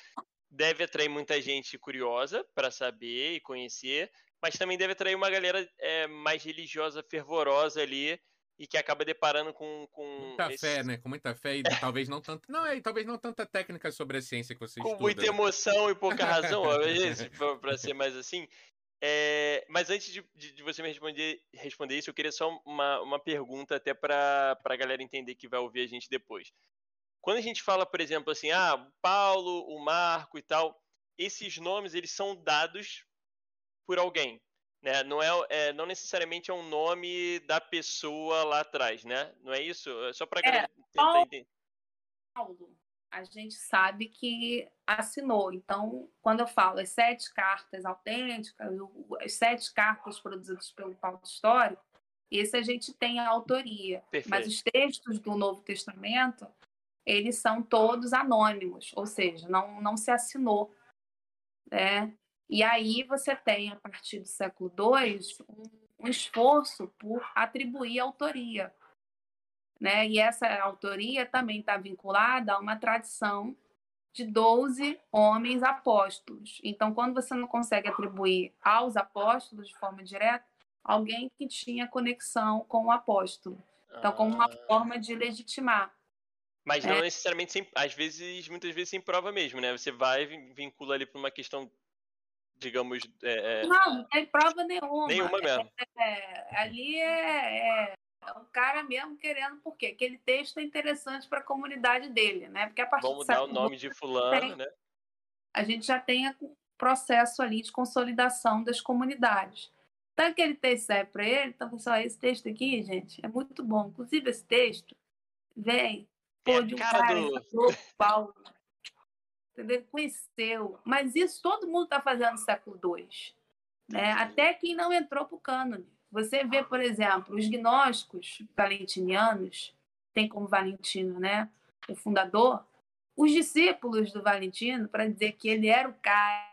Speaker 2: deve atrair muita gente curiosa para saber e conhecer, mas também deve atrair uma galera é, mais religiosa, fervorosa ali, e que acaba deparando com. com
Speaker 1: muita esse... fé, né? Com muita fé e talvez não tanto. Não, é, talvez não tanta técnica sobre a ciência que você
Speaker 2: com
Speaker 1: estuda.
Speaker 2: Com muita né? emoção e pouca razão, para ser mais assim. É, mas antes de, de, de, você me responder, responder isso, eu queria só uma, uma pergunta até para a galera entender que vai ouvir a gente depois. Quando a gente fala, por exemplo, assim, ah, o Paulo, o Marco e tal, esses nomes eles são dados por alguém. Né? Não, é, é, não necessariamente é um nome da pessoa lá atrás, né? Não é isso? É só para
Speaker 3: é, tentar entender. Paulo, a gente sabe que assinou. Então, quando eu falo as sete cartas autênticas, as sete cartas produzidas pelo Paulo Histórico, esse a gente tem a autoria. Perfeito. Mas os textos do Novo Testamento, eles são todos anônimos, ou seja, não, não se assinou. Né? E aí você tem, a partir do século II, um, um esforço por atribuir autoria. Né? E essa autoria também está vinculada a uma tradição de 12 homens apóstolos. Então, quando você não consegue atribuir aos apóstolos de forma direta, alguém que tinha conexão com o apóstolo. Então, como uma ah. forma de legitimar.
Speaker 2: Mas não é. necessariamente, sem, às vezes, muitas vezes sem prova mesmo, né? Você vai vincula ali para uma questão digamos. É,
Speaker 3: é... Não, não tem prova nenhuma.
Speaker 2: Nenhuma mesmo.
Speaker 3: É, ali é, é, um cara mesmo querendo, por quê? Aquele texto é interessante para a comunidade dele, né? Porque a partir
Speaker 2: Vamos dar o nome de fulano,
Speaker 3: tem,
Speaker 2: né?
Speaker 3: A gente já tem o processo ali de consolidação das comunidades. Então, aquele texto sai para ele, então, pessoal, esse texto aqui, gente, é muito bom. Inclusive, esse texto vem pô, de um cara, cara do... Paulo entendeu? conheceu. Mas isso todo mundo está fazendo no século II. Né? Até quem não entrou para o cânone. Você vê, por exemplo, os gnósticos valentinianos, tem como Valentino, né, o fundador, os discípulos do Valentino, para dizer que ele era o cara,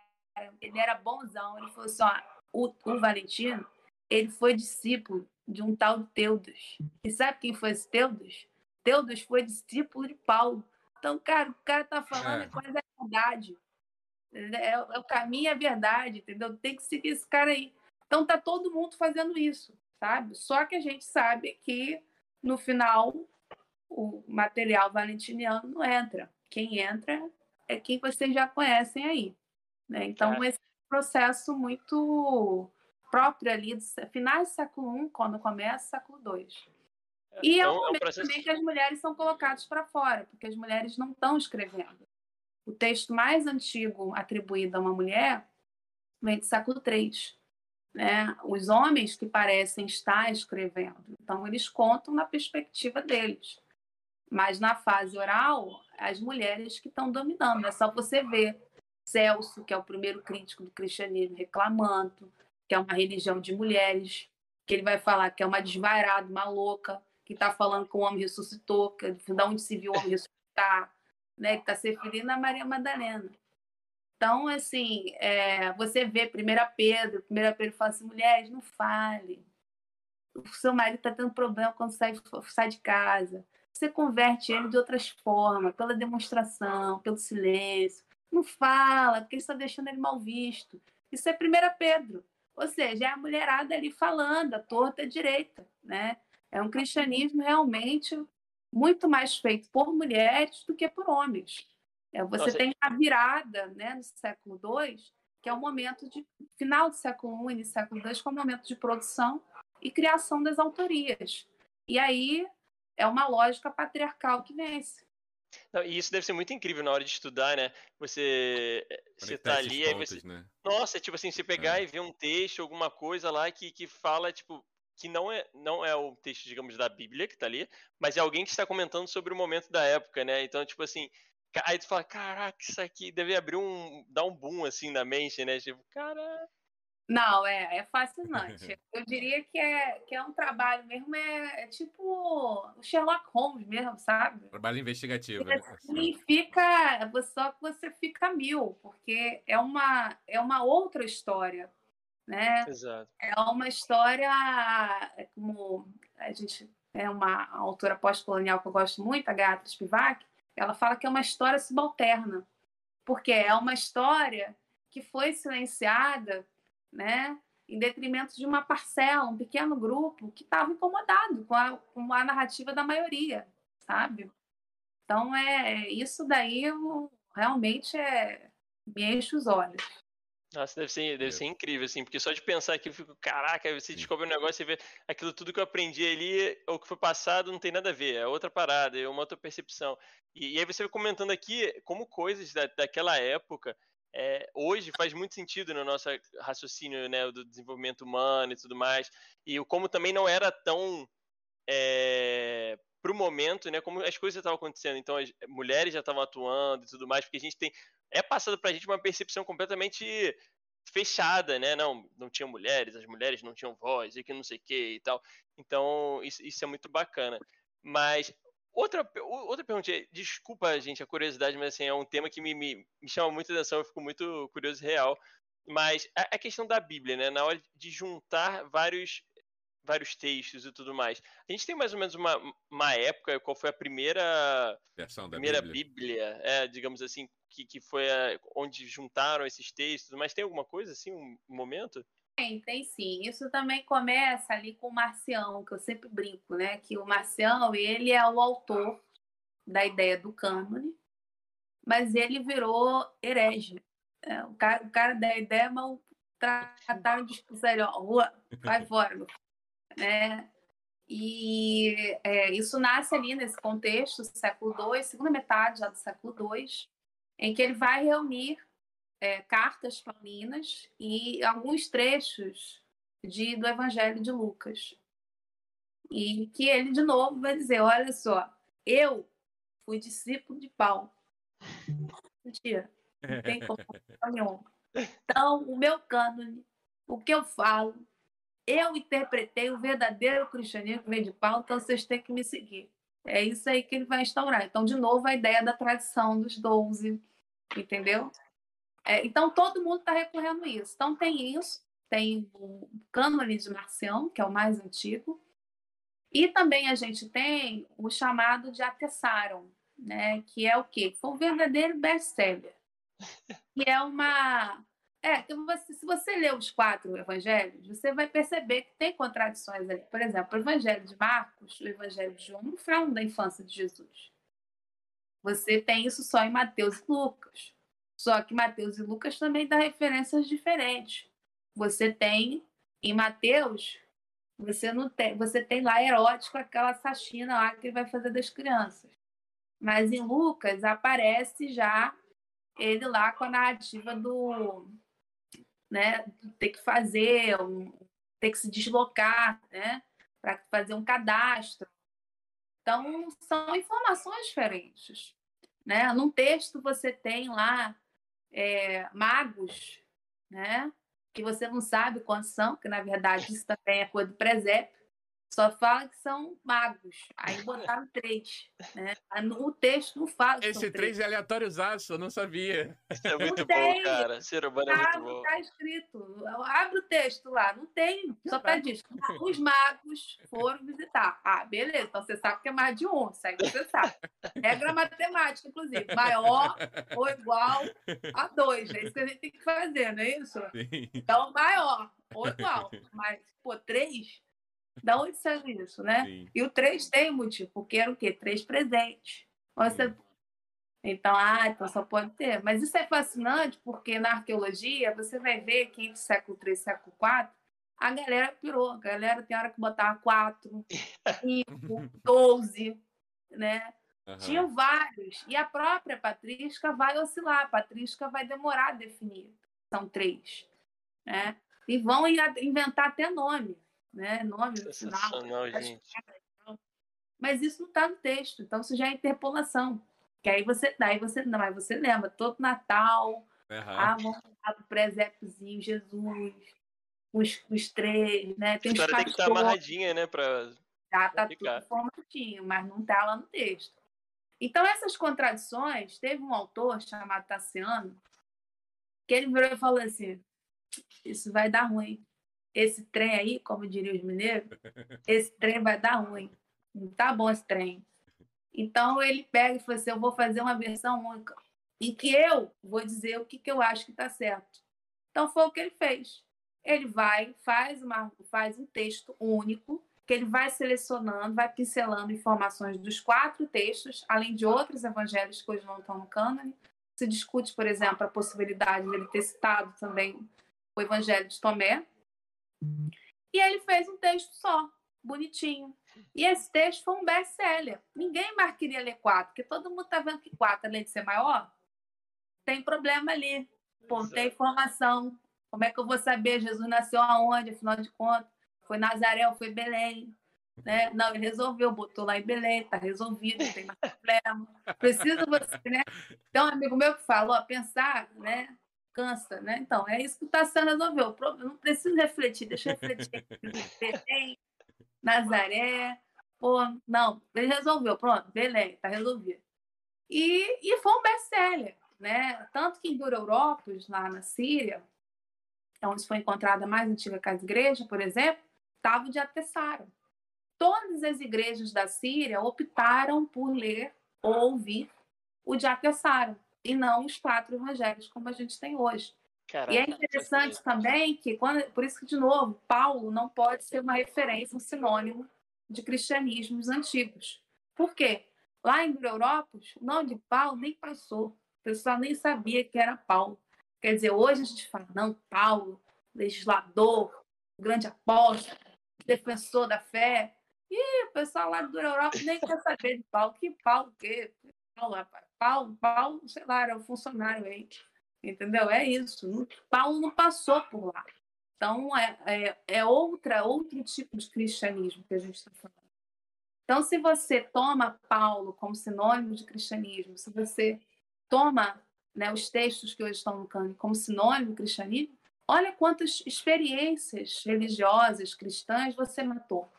Speaker 3: ele era bonzão, ele falou assim, ó, o, o Valentino, ele foi discípulo de um tal Teudas. E sabe quem foi esse Teudas? Teudas foi discípulo de Paulo. Então, cara, o cara tá falando é. quase a verdade. É, é, o caminho e a verdade, entendeu? Tem que seguir esse cara aí. Então tá todo mundo fazendo isso, sabe? Só que a gente sabe que no final o material valentiniano não entra. Quem entra é quem vocês já conhecem aí. Né? Então, é. esse processo muito próprio ali do finais do século I, quando começa século II. E é um momento processo... também que as mulheres são colocadas para fora, porque as mulheres não estão escrevendo. O texto mais antigo atribuído a uma mulher vem do século III. Né? Os homens que parecem estar escrevendo. Então, eles contam na perspectiva deles. Mas na fase oral, as mulheres que estão dominando. É só você ver Celso, que é o primeiro crítico do cristianismo, reclamando que é uma religião de mulheres, que ele vai falar que é uma desvairada, uma louca, que está falando que o homem ressuscitou, que da onde se viu o homem ressuscitar, né? que está se referindo a Maria Madalena. Então, assim, é, você vê 1 Pedro, 1 Pedro fala assim, mulheres, não fale. O seu marido está tendo problema quando sai, sai de casa. Você converte ele de outras formas, pela demonstração, pelo silêncio. Não fala, porque está deixando ele mal visto. Isso é 1 Pedro. Ou seja, é a mulherada ali falando, a torta direita, né? É um cristianismo realmente muito mais feito por mulheres do que por homens. É, você Nossa. tem a virada né, no século II, que é o momento de final do século I, início do século II, que é o momento de produção e criação das autorias. E aí é uma lógica patriarcal que vence.
Speaker 2: Não, e isso deve ser muito incrível na hora de estudar, né? Você, eh, você tá ali, pontos, aí você. Né? Nossa, tipo assim, você pegar é. e ver um texto, alguma coisa lá que, que fala, tipo, que não é, não é o texto, digamos, da Bíblia que tá ali, mas é alguém que está comentando sobre o momento da época, né? Então, tipo assim, aí tu fala, caraca, isso aqui deve abrir um. dar um boom assim na mente, né? Tipo, cara.
Speaker 3: Não, é, é fascinante. Eu diria que é, que é um trabalho mesmo, é, é tipo o Sherlock Holmes mesmo, sabe?
Speaker 1: Trabalho investigativo.
Speaker 3: E, assim, fica, só que você fica mil, porque é uma, é uma outra história, né?
Speaker 2: Exato.
Speaker 3: É uma história, como a gente é uma autora pós-colonial que eu gosto muito, a Gata Spivak, ela fala que é uma história subalterna, porque é uma história que foi silenciada né? em detrimento de uma parcela, um pequeno grupo que estava incomodado com a, com a narrativa da maioria, sabe? Então, é isso daí realmente é, me enche os olhos.
Speaker 2: Nossa, deve ser, deve ser incrível, assim, porque só de pensar aqui eu fico, caraca, você descobre um negócio e vê aquilo tudo que eu aprendi ali, ou que foi passado, não tem nada a ver, é outra parada, é uma outra percepção. E, e aí você vai comentando aqui como coisas da, daquela época é, hoje faz muito sentido no nosso raciocínio né, do desenvolvimento humano e tudo mais. E o como também não era tão é, para o momento, né, como as coisas estavam acontecendo. Então as mulheres já estavam atuando e tudo mais, porque a gente tem é passado para a gente uma percepção completamente fechada, né? Não, não tinham mulheres, as mulheres não tinham voz e que não sei o que e tal. Então isso, isso é muito bacana. Mas Outra, outra pergunta, desculpa, gente, a curiosidade, mas assim, é um tema que me, me, me chama muita atenção, eu fico muito curioso e real. Mas a, a, questão da Bíblia, né? Na hora de juntar vários, vários textos e tudo mais. A gente tem mais ou menos uma, uma época, qual foi a primeira,
Speaker 1: Versão
Speaker 2: da primeira
Speaker 1: Bíblia,
Speaker 2: Bíblia é, digamos assim, que, que foi a, onde juntaram esses textos, mas tem alguma coisa assim, um momento?
Speaker 3: Tem, tem sim. Isso também começa ali com o Marcião, que eu sempre brinco, né? Que o Marcião, ele é o autor da ideia do cânone, mas ele virou herege. É, o, cara, o cara da ideia, mas trataram de expulsar ó, rua, vai fora, né? E é, isso nasce ali nesse contexto, século II, segunda metade já do século II, em que ele vai reunir é, cartas paulinas e alguns trechos de, do Evangelho de Lucas. E que ele, de novo, vai dizer: olha só, eu fui discípulo de Paulo. Mentira, não tem como nenhum. Então, o meu cânone, o que eu falo, eu interpretei o verdadeiro cristianismo que vem de Paulo, então vocês têm que me seguir. É isso aí que ele vai instaurar. Então, de novo, a ideia da tradição dos doze, entendeu? É, então, todo mundo está recorrendo a isso. Então, tem isso, tem o cânone de Marcião, que é o mais antigo, e também a gente tem o chamado de Atessaron, né, que é o quê? Foi um verdadeiro best-seller. Que é uma... É, você, se você ler os quatro evangelhos, você vai perceber que tem contradições ali. Por exemplo, o evangelho de Marcos, o evangelho de João não falam da infância de Jesus. Você tem isso só em Mateus e Lucas. Só que Mateus e Lucas também dão referências diferentes. Você tem em Mateus, você não tem, você tem lá erótico aquela sachina lá que ele vai fazer das crianças. Mas em Lucas aparece já ele lá com a narrativa do né, ter que fazer, um, ter que se deslocar, né, para fazer um cadastro. Então, são informações diferentes. Né? Num texto, você tem lá é, magos, né? que você não sabe quantos são, que na verdade isso também é coisa do presépio. Só fala que são magos. Aí botaram três. Né? O texto não fala.
Speaker 1: Esse três é aleatóriozaço, eu não sabia.
Speaker 2: Isso é muito bom, cara. Ser humano é muito tá, bom.
Speaker 3: Tá escrito. Abre o texto lá. Não tem. Só tá disso. Os magos foram visitar. Ah, beleza. Então você sabe que é mais de um. Isso aí você sabe. Regra matemática, inclusive. Maior ou igual a dois. É isso que a gente tem que fazer, não é isso? Sim. Então, maior ou igual. Mas, pô, três da onde saiu isso, né? Sim. E o três tem motivo, porque era o quê? Três presentes. Você... Então, ah, então só pode ter. Mas isso é fascinante porque na arqueologia você vai ver que entre século III e século IV a galera pirou. A galera tem hora que botava quatro, cinco, doze, né? Uhum. Tinham vários. E a própria patrística vai oscilar. A patrística vai demorar a definir. São três. Né? E vão inventar até nome né? Nome no final. Gente. Mas isso não está no texto, então isso já é interpolação. Que aí você daí você não, mas você lembra todo Natal, uhum. a mão do presépiozinho, Jesus, os, os três, né?
Speaker 2: Tem a história tem que estar tá amarradinha, né? Pra,
Speaker 3: já tá tudo formatinho, mas não está lá no texto. Então, essas contradições, teve um autor chamado Tassiano, que ele virou e falou assim: isso vai dar ruim esse trem aí, como diriam os mineiros, esse trem vai dar ruim. Não tá bom esse trem. Então ele pega e fala assim: eu vou fazer uma versão única, em que eu vou dizer o que, que eu acho que está certo. Então foi o que ele fez. Ele vai, faz, uma, faz um texto único, que ele vai selecionando, vai pincelando informações dos quatro textos, além de outros evangelhos que hoje não estão no cânone. Se discute, por exemplo, a possibilidade de ele ter citado também o Evangelho de Tomé, e ele fez um texto só, bonitinho. E esse texto foi um best-seller. Ninguém mais queria ler quatro, porque todo mundo está vendo que quatro, além de ser maior, tem problema ali. Pô, não tem informação. Como é que eu vou saber Jesus nasceu aonde, afinal de contas? Foi Nazaré foi Belém? Né? Não, ele resolveu, botou lá em Belém, está resolvido, não tem mais problema. Precisa você, né? Então, um amigo meu que falou, pensar, né? Cansa, né? Então, é isso que o Tassano resolveu. Não preciso refletir, deixa eu refletir. Belém, Nazaré, pô, não, ele resolveu, pronto, Belém, tá resolvido. E, e foi um best-seller, né? Tanto que em Europos, lá na Síria, onde foi encontrada a mais antiga casa-igreja, por exemplo, estava o de Atessaro. Todas as igrejas da Síria optaram por ler ou ouvir o de Atessaro e não os quatro evangelhos como a gente tem hoje. Caraca, e é interessante também que, quando, por isso que, de novo, Paulo não pode ser uma referência, um sinônimo de cristianismos antigos. Por quê? Lá em Europa, o nome de Paulo nem passou. O pessoal nem sabia que era Paulo. Quer dizer, hoje a gente fala, não, Paulo, legislador, grande apóstolo, defensor da fé. E o pessoal lá do Europa nem quer saber de Paulo. Que Paulo o quê? Paulo, rapaz. Paulo, Paulo, sei lá, era um funcionário aí. Entendeu? É isso. Paulo não passou por lá. Então, é, é, é outra, outro tipo de cristianismo que a gente está falando. Então, se você toma Paulo como sinônimo de cristianismo, se você toma né, os textos que hoje estão no cânone como sinônimo de cristianismo, olha quantas experiências religiosas cristãs você matou,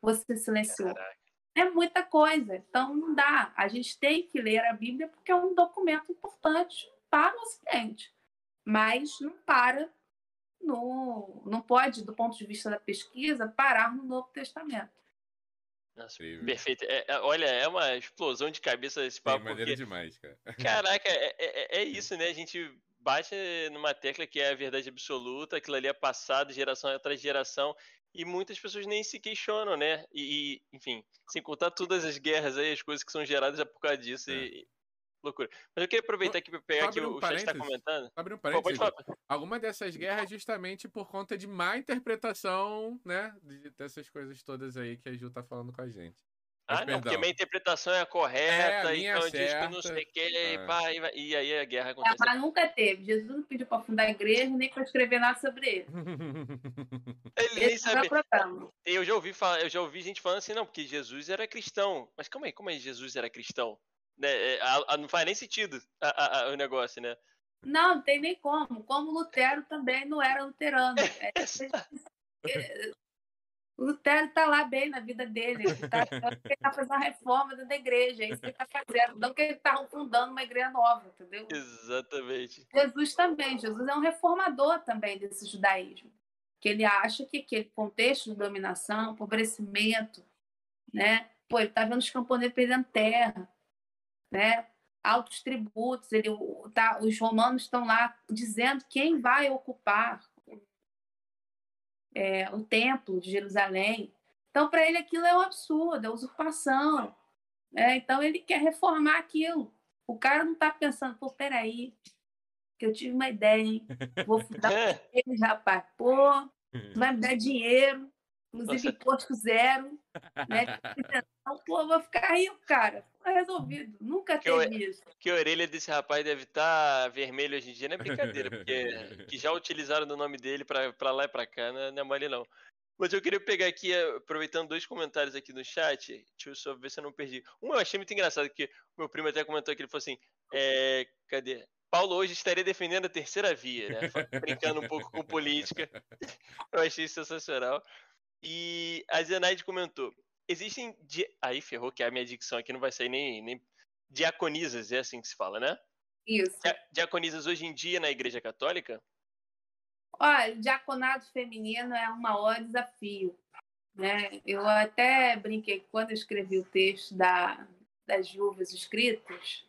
Speaker 3: você silenciou. Caraca. É muita coisa, então não dá. A gente tem que ler a Bíblia porque é um documento importante para o Ocidente, mas não para no, não pode, do ponto de vista da pesquisa, parar no Novo Testamento.
Speaker 2: Nossa, perfeito. É, é, olha, é uma explosão de cabeça esse papo. É
Speaker 1: maneiro porque... demais, cara.
Speaker 2: Caraca, é, é, é, isso, né? A gente bate numa tecla que é a verdade absoluta, aquilo ali é passado geração atrás de geração, e muitas pessoas nem se questionam, né? E, enfim, sem contar todas as guerras aí, as coisas que são geradas por causa disso. É. E... Loucura. Mas eu queria aproveitar aqui para pegar aqui um o chat está comentando.
Speaker 1: Abre um parênteses. Alguma dessas guerras justamente por conta de má interpretação, né? De, dessas coisas todas aí que a Ju tá falando com a gente.
Speaker 2: Ah, não, porque minha interpretação é a correta, é, então certa. diz que não sei o que, é. e, e aí a guerra é, acontece.
Speaker 3: É, mas nunca teve. Jesus não pediu para fundar a igreja nem para escrever nada sobre ele.
Speaker 2: ele nem sabe. Eu já ouvi falar, eu já ouvi gente falando assim, não, porque Jesus era cristão. Mas calma aí, como é que Jesus era cristão? Né? É, a, a, não faz nem sentido a, o negócio, né?
Speaker 3: Não, não tem nem como. Como Lutero também não era luterano. É, o Lutero está lá bem na vida dele. Ele está tá fazendo uma reforma da igreja. É isso que ele está fazendo. Não que ele está fundando uma igreja nova, entendeu?
Speaker 2: Exatamente.
Speaker 3: Jesus também. Jesus é um reformador também desse judaísmo. Que ele acha que aquele contexto de dominação, empobrecimento, né? Pô, ele está vendo os camponeses perdendo terra, né? Altos tributos. Ele, tá, os romanos estão lá dizendo quem vai ocupar é, o templo de Jerusalém. Então, para ele, aquilo é um absurdo, é usurpação. Né? Então, ele quer reformar aquilo. O cara não está pensando, pô, peraí, que eu tive uma ideia, hein? Vou fundar eles, rapaz. Pô, vai me dar dinheiro, inclusive imposto zero. Né? Então, pô, vou ficar rico, cara. Foi resolvido. Nunca que teve o... isso.
Speaker 2: Que a orelha desse rapaz deve estar tá vermelha hoje em dia, não é brincadeira, porque que já utilizaram o nome dele para lá e para cá, não é, não é mole não. Mas eu queria pegar aqui, aproveitando dois comentários aqui no chat, deixa eu só ver se eu não perdi. Um eu achei muito engraçado, que meu primo até comentou que ele falou assim, é, cadê? Paulo hoje estaria defendendo a terceira via, né? Brincando um pouco com política. Eu achei sensacional. E a Zenaide comentou: existem. Di... Aí ferrou que a minha dicção aqui não vai sair nem, nem. Diaconisas, é assim que se fala, né?
Speaker 3: Isso.
Speaker 2: Diaconisas hoje em dia na Igreja Católica?
Speaker 3: Olha, diaconado feminino é um maior desafio. Né? Eu até brinquei quando eu escrevi o texto da, das viúvas escritas,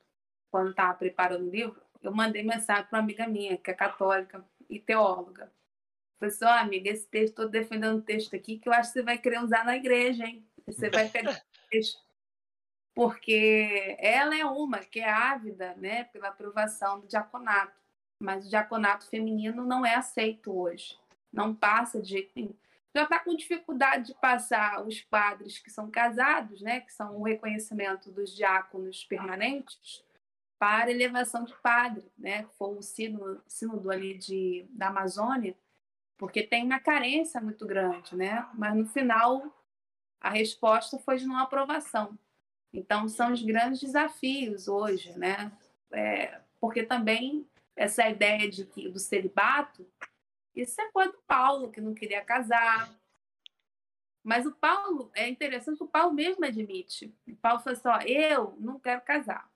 Speaker 3: quando estava preparando o livro, eu mandei mensagem para uma amiga minha, que é católica e teóloga. Falei assim, oh, amiga, esse texto, estou defendendo um texto aqui que eu acho que você vai querer usar na igreja, hein? Você vai pegar texto. Porque ela é uma que é ávida né, pela aprovação do diaconato, mas o diaconato feminino não é aceito hoje. Não passa de jeito nenhum. Já está com dificuldade de passar os padres que são casados, né, que são o reconhecimento dos diáconos permanentes, para elevação de padre, né, que foi o sínodo, sínodo ali de, da Amazônia, porque tem uma carência muito grande, né? Mas no final a resposta foi de não aprovação. Então são os grandes desafios hoje, né? É, porque também essa ideia de que do celibato, isso é coisa do Paulo que não queria casar. Mas o Paulo é interessante o Paulo mesmo admite. O Paulo falou assim: ó, eu não quero casar.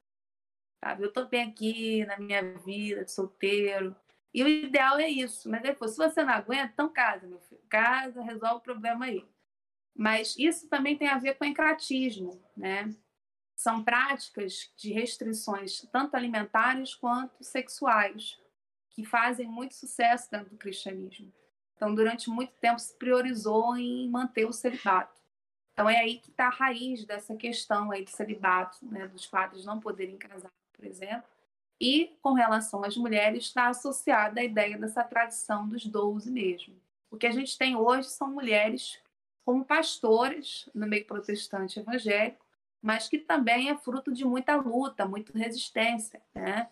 Speaker 3: Sabe? Eu estou bem aqui na minha vida solteiro. E o ideal é isso. Mas depois, se você não aguenta, então casa, meu filho. Casa, resolve o problema aí. Mas isso também tem a ver com encratismo, né? São práticas de restrições tanto alimentares quanto sexuais, que fazem muito sucesso dentro do cristianismo. Então, durante muito tempo se priorizou em manter o celibato. Então, é aí que está a raiz dessa questão aí do celibato, né? dos padres não poderem casar, por exemplo, e, com relação às mulheres, está associada a ideia dessa tradição dos doze mesmo. O que a gente tem hoje são mulheres como pastoras no meio protestante evangélico, mas que também é fruto de muita luta, muita resistência. Né?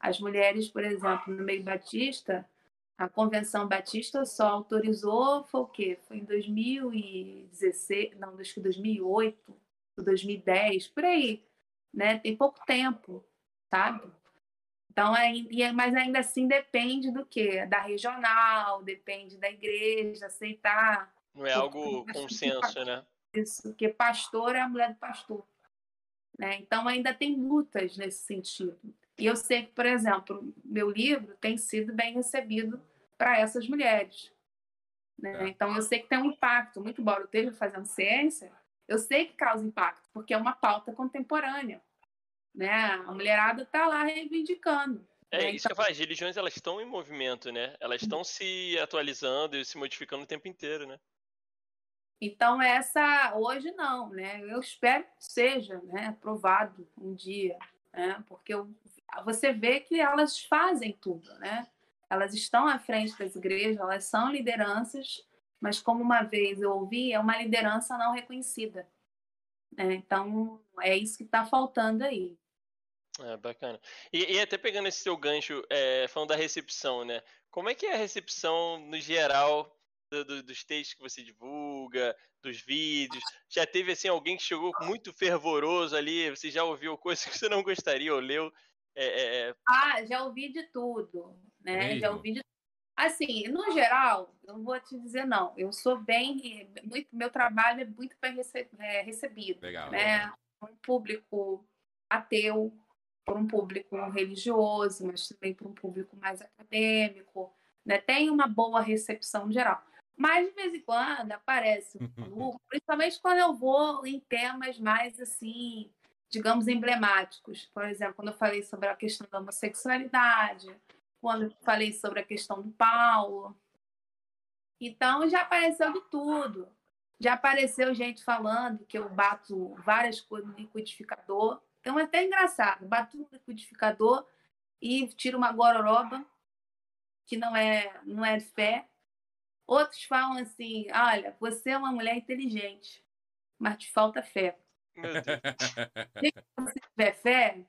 Speaker 3: As mulheres, por exemplo, no meio batista, a Convenção Batista só autorizou, foi o quê? Foi em 2016, não, acho que 2008, 2010, por aí. Né? Tem pouco tempo, sabe? Então, é, mas ainda assim depende do quê? Da regional, depende da igreja aceitar.
Speaker 2: Não é algo consenso, né?
Speaker 3: Isso, porque pastor é a mulher do pastor. Né? Então, ainda tem lutas nesse sentido. E eu sei que, por exemplo, meu livro tem sido bem recebido para essas mulheres. Né? É. Então, eu sei que tem um impacto. Muito embora eu esteja fazendo ciência, eu sei que causa impacto, porque é uma pauta contemporânea né? A mulherada está lá reivindicando.
Speaker 2: É né? isso então... que as religiões elas estão em movimento, né? Elas estão se atualizando e se modificando o tempo inteiro, né?
Speaker 3: Então essa hoje não, né? Eu espero que seja, né, aprovado um dia, né? Porque eu, você vê que elas fazem tudo, né? Elas estão à frente das igrejas, elas são lideranças, mas como uma vez eu ouvi, é uma liderança não reconhecida. Né? Então, é isso que está faltando aí.
Speaker 2: É, bacana. E, e, até pegando esse seu gancho, é, falando da recepção, né? Como é que é a recepção, no geral, do, do, dos textos que você divulga, dos vídeos? Já teve, assim, alguém que chegou muito fervoroso ali, você já ouviu coisas que você não gostaria ou leu? É, é...
Speaker 3: é. Ah, já ouvi de tudo, né? Mesmo? Já ouvi de Assim, no geral, não vou te dizer não. Eu sou bem, muito, meu trabalho é muito bem é, recebido,
Speaker 1: Legal,
Speaker 3: né? Um público ateu, por um público religioso, mas também para um público mais acadêmico, né? Tem uma boa recepção geral. Mas de vez em quando aparece um principalmente quando eu vou em temas mais assim, digamos, emblemáticos. Por exemplo, quando eu falei sobre a questão da homossexualidade, quando eu falei sobre a questão do Paulo. Então já apareceu de tudo. Já apareceu gente falando que eu bato várias coisas no liquidificador. Então é até engraçado. Bato no liquidificador e tiro uma gororoba, que não é, não é de fé. Outros falam assim: olha, você é uma mulher inteligente, mas te falta fé. Se você tiver fé,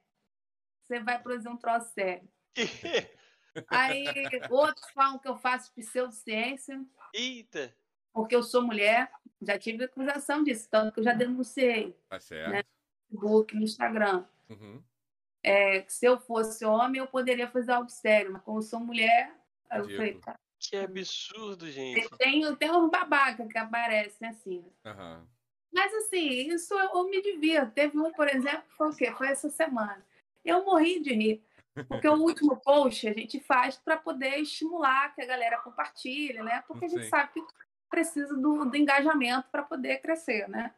Speaker 3: você vai produzir um troço sério. Aí outros falam que eu faço pseudociência.
Speaker 2: Eita!
Speaker 3: Porque eu sou mulher. Já tive acusação disso, tanto que eu já denunciei.
Speaker 1: Tá certo. Né,
Speaker 3: Facebook, no Instagram. Uhum. É, se eu fosse homem, eu poderia fazer algo sério, mas como eu sou mulher, eu falei,
Speaker 2: tá. Que absurdo, gente.
Speaker 3: Tem, tem uns babaca que aparecem assim. Uhum. Mas assim, isso eu, eu me divirto. Teve um, por exemplo, foi o quê? Foi essa semana. Eu morri de rir. Porque o último post a gente faz para poder estimular que a galera compartilhe, né? Porque a gente Sim. sabe que precisa do, do engajamento para poder crescer, né?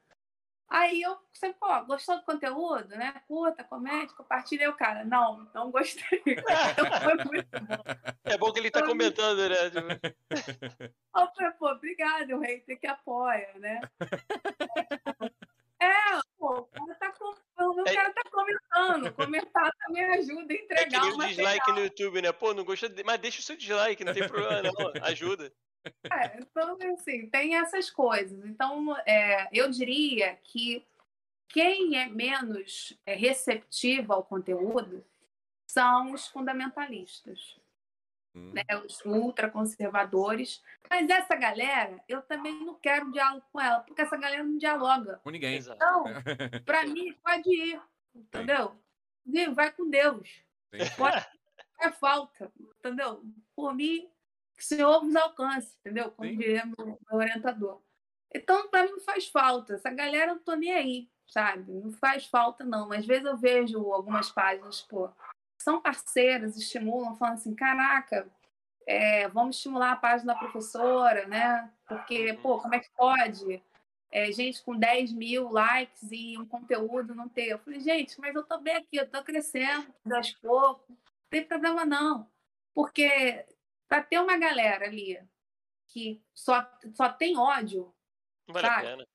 Speaker 3: Aí eu sempre, pô, gostou do conteúdo, né? Curta, comente, compartilha. o cara, não, não gostei.
Speaker 2: Foi muito bom. É bom que ele tá comentando, né?
Speaker 3: Eu falei, pô, obrigado, o hater que apoia, né? É, pô, o cara tá, o é... cara tá comentando. Comentar também ajuda a entregar é que
Speaker 2: nem o dislike no YouTube, né? Pô, não gostou, de... mas deixa o seu dislike, não tem problema, não. Ajuda.
Speaker 3: É, então, assim, tem essas coisas. Então, é, eu diria que quem é menos é, receptivo ao conteúdo são os fundamentalistas hum. né, os ultraconservadores. Mas essa galera, eu também não quero diálogo com ela, porque essa galera não dialoga.
Speaker 1: Com ninguém.
Speaker 3: Então, para mim, pode ir, entendeu? Sim. Vai com Deus. Pode, é falta, entendeu? Por mim, que o Senhor vos alcance, entendeu? Como Sim. diria meu, meu orientador. Então, para mim, não faz falta. Essa galera, eu não tô nem aí, sabe? Não faz falta, não. Às vezes eu vejo algumas páginas, pô, são parceiras, estimulam, falando assim, caraca, é, vamos estimular a página da professora, né? Porque, pô, como é que pode? É, gente com 10 mil likes e um conteúdo não ter. Eu falei, gente, mas eu tô bem aqui, eu tô crescendo, aos poucos, não tem problema não. Porque para ter uma galera ali que só, só tem ódio,
Speaker 2: vale sabe?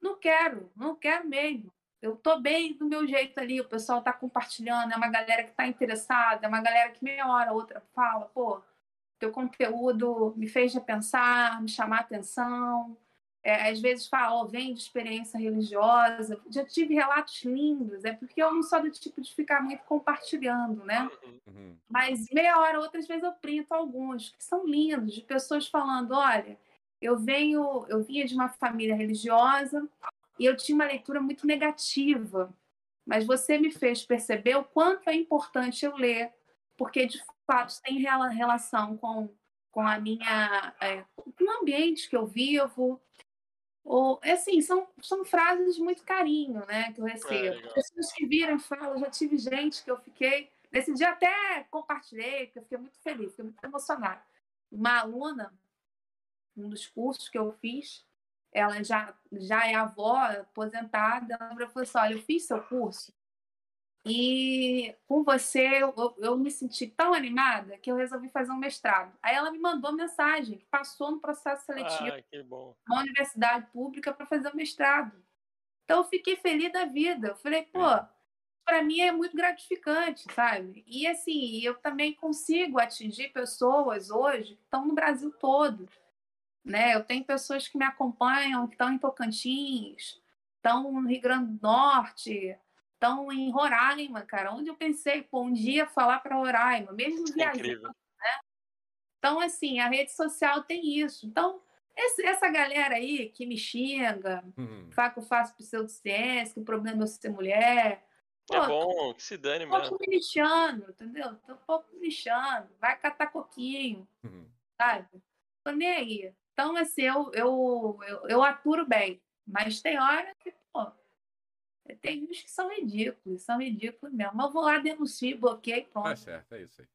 Speaker 3: Não quero, não quero mesmo eu tô bem do meu jeito ali, o pessoal tá compartilhando, é uma galera que tá interessada, é uma galera que meia hora outra fala, pô, teu conteúdo me fez repensar, me chamar a atenção. É, às vezes fala, oh, vem de experiência religiosa. Já tive relatos lindos, é porque eu não sou do tipo de ficar muito compartilhando, né? Uhum. Mas meia hora, outras vezes eu printo alguns que são lindos, de pessoas falando, olha, eu venho, eu vinha de uma família religiosa, e eu tinha uma leitura muito negativa. Mas você me fez perceber o quanto é importante eu ler, porque de fato tem relação com, com a minha é, com o ambiente que eu vivo. Ou, assim, são, são frases de muito carinho né, que eu recebo. É, Pessoas que viram e falam, já tive gente que eu fiquei. Nesse dia até compartilhei, porque eu fiquei muito feliz, fiquei muito emocionada. Uma aluna, um dos cursos que eu fiz, ela já, já é avó, aposentada, ela falou assim, olha, eu fiz seu curso e com você eu, eu me senti tão animada que eu resolvi fazer um mestrado. Aí ela me mandou mensagem que passou no processo seletivo
Speaker 2: ah,
Speaker 3: na universidade pública para fazer o mestrado. Então eu fiquei feliz da vida. Eu falei, pô, é. para mim é muito gratificante, sabe? E assim, eu também consigo atingir pessoas hoje que estão no Brasil todo né? Eu tenho pessoas que me acompanham, que estão em Tocantins, estão no Rio Grande do Norte, estão em Roraima, cara. Onde eu pensei, pô, um dia falar para Roraima, mesmo é viajando, né? Então, assim, a rede social tem isso. Então, esse, essa galera aí que me xinga, uhum. fala que eu faço pseudociência, que o problema é ser mulher.
Speaker 2: Pô, é bom, que se dane mesmo.
Speaker 3: Tô pouco me lixando, entendeu? Tô um pouco me lixando. Vai catar coquinho, uhum. sabe? Tô nem aí. Então, assim, eu, eu, eu, eu aturo bem. Mas tem hora que, tem uns que são ridículos, são ridículos mesmo. Mas eu vou lá, denuncio, bloqueio pronto.
Speaker 1: Tá certo, é isso aí.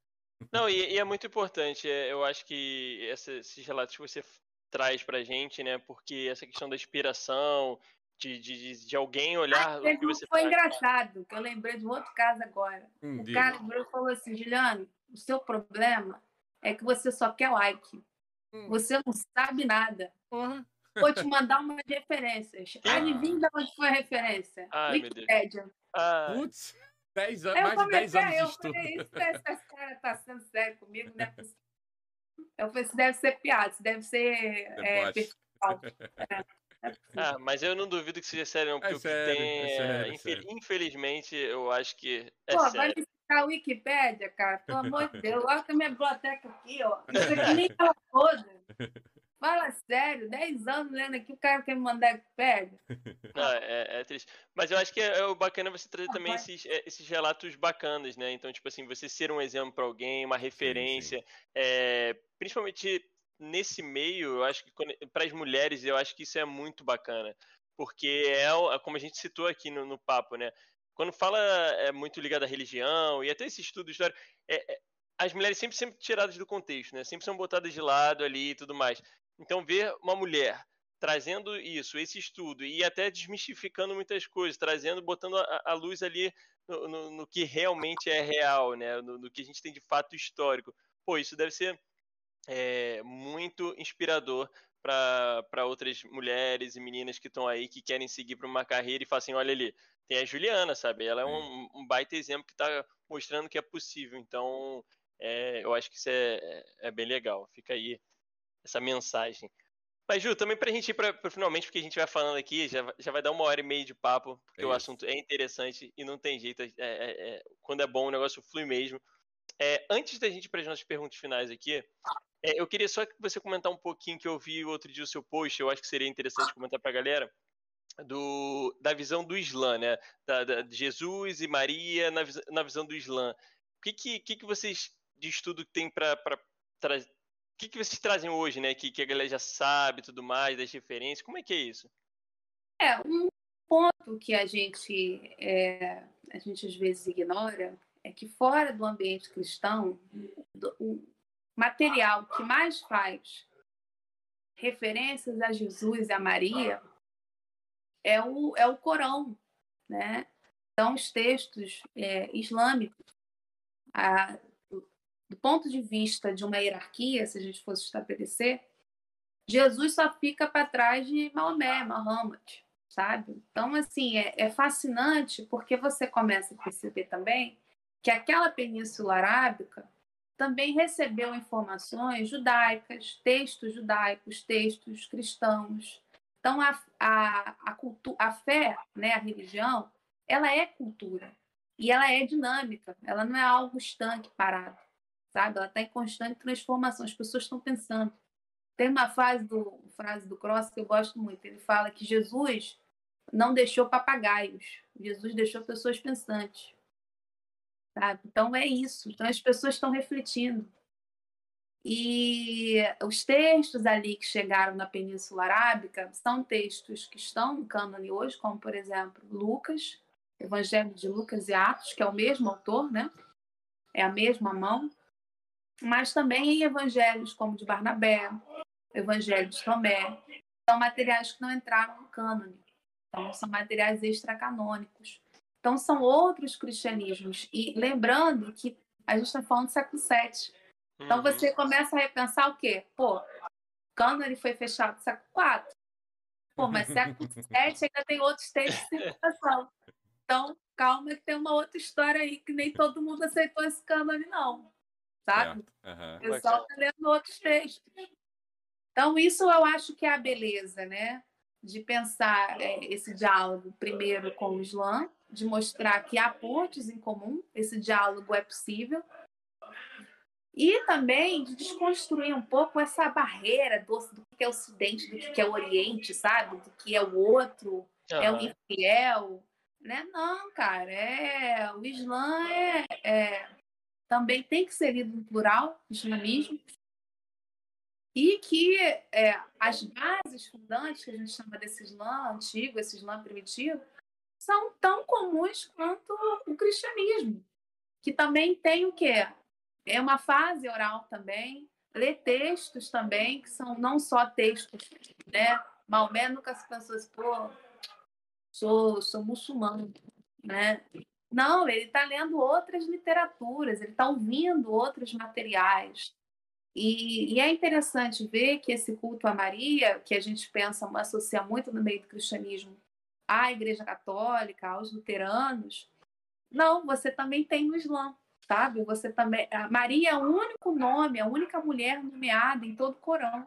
Speaker 2: Não, e, e, é muito importante. É, eu acho que esses relatos que você traz pra gente, né? Porque essa questão da inspiração, de, de, de alguém olhar
Speaker 3: ah, o que você Foi faz. engraçado, que eu lembrei de um outro caso agora. Hum, o cara falou assim, Juliane, o seu problema é que você só quer like. Hum. Você não sabe nada. Uhum. Vou te mandar umas referências. Ah. Adivinha de onde foi a referência?
Speaker 2: Ai, Wikipédia.
Speaker 1: Putz, dez anos, mais de 10 anos de estudo. Falei,
Speaker 3: isso, esse cara tá sendo sério comigo, né? Eu falei, isso deve ser piada, isso deve ser é, pessoal.
Speaker 2: É. Ah, mas eu não duvido que seja sério, não, porque é sério, o que tem é sério, é, sério. Infelizmente, eu acho que é Pô, sério. vai me
Speaker 3: citar a Wikipédia, cara, pelo amor de Deus. Olha a minha biblioteca aqui, ó. Isso aqui nem ela toda. Fala sério, 10 anos lendo aqui, o cara quer me mandar Wikipédia.
Speaker 2: Não, é, é, triste. Mas eu acho que é, é o bacana você trazer também esses, é, esses relatos bacanas, né? Então, tipo assim, você ser um exemplo para alguém, uma referência, sim, sim. É, principalmente nesse meio, eu acho que para as mulheres, eu acho que isso é muito bacana. Porque é, é como a gente citou aqui no, no papo, né? Quando fala é muito ligado à religião e até esse estudo histórico, é, é, as mulheres sempre sempre tiradas do contexto, né? Sempre são botadas de lado ali e tudo mais. Então ver uma mulher trazendo isso, esse estudo e até desmistificando muitas coisas, trazendo, botando a, a luz ali no, no, no, que realmente é real, né? No, no, que a gente tem de fato histórico. Pô, isso deve ser é, muito inspirador para outras mulheres e meninas que estão aí, que querem seguir para uma carreira e falam assim, olha ali, tem a Juliana, sabe? Ela é um, um baita exemplo que está mostrando que é possível. Então, é, eu acho que isso é, é, é, bem legal. Fica aí essa mensagem. Mas, Ju, também para a gente ir para finalmente, porque a gente vai falando aqui, já, já vai dar uma hora e meia de papo, porque é o assunto é interessante e não tem jeito. É, é, quando é bom, o negócio flui mesmo. antes da gente ir para as nossas perguntas finais aqui, é, eu queria só que você comentar um pouquinho que eu vi outro dia o seu post, eu acho que seria interessante comentar para a galera, do, da visão do Islã, né? Da, da, de Jesus e Maria na, na visão do Islã. O que, que, que, que vocês de estudo tem para trazer? O que, que vocês trazem hoje, né? Que, que a galera já sabe tudo mais, das referências. Como é que é isso?
Speaker 3: É, um ponto que a gente, é, a gente às vezes ignora é que fora do ambiente cristão, do, material que mais faz referências a Jesus e a Maria é o, é o Corão, né? São os textos é, islâmicos. A, do ponto de vista de uma hierarquia, se a gente fosse estabelecer, Jesus só fica para trás de Maomé, Muhammad, sabe? Então, assim, é, é fascinante porque você começa a perceber também que aquela península arábica também recebeu informações judaicas, textos judaicos, textos cristãos. Então, a, a, a, cultu a fé, né, a religião, ela é cultura e ela é dinâmica, ela não é algo estanque, parado, sabe? Ela está em constante transformação, as pessoas estão pensando. Tem uma frase do, frase do Cross que eu gosto muito, ele fala que Jesus não deixou papagaios, Jesus deixou pessoas pensantes. Sabe? Então é isso. Então as pessoas estão refletindo. E os textos ali que chegaram na Península Arábica são textos que estão no cânone hoje, como por exemplo Lucas, Evangelho de Lucas e Atos, que é o mesmo autor, né? É a mesma mão. Mas também em evangelhos como de Barnabé, Evangelho de Tomé, são materiais que não entraram no cânone. Então são materiais extracanônicos. Então, são outros cristianismos. E lembrando que a gente está falando do século VII. Então, uhum. você começa a repensar o quê? Pô, cânone foi fechado no século IV. Pô, mas século VII ainda tem outros textos de circulação. Então, calma que tem uma outra história aí que nem todo mundo aceitou esse cânone, não. Sabe? Uhum. O pessoal está lendo outros textos. Então, isso eu acho que é a beleza, né? de pensar é, esse diálogo primeiro com o Islã, de mostrar que há pontos em comum, esse diálogo é possível, e também de desconstruir um pouco essa barreira do, do que é o Ocidente, do que é o Oriente, sabe? Do que é o outro, uhum. é o infiel, né? Não, cara, é o Islã é, é, também tem que ser lido no plural, islamismo, e que é, as bases fundantes que a gente chama desse Islã antigo, esse Islã primitivo, são tão comuns quanto o cristianismo, que também tem o quê? É uma fase oral também, lê textos também, que são não só textos, né? Maomé nunca se pensou assim, pô, sou, sou muçulmano, né? Não, ele está lendo outras literaturas, ele está ouvindo outros materiais. E, e, é interessante ver que esse culto a Maria, que a gente pensa, associa muito no meio do cristianismo à Igreja Católica, aos luteranos, não, você também tem no Islã sabe? Você também. A Maria é o único nome, a única mulher nomeada em todo o Corão,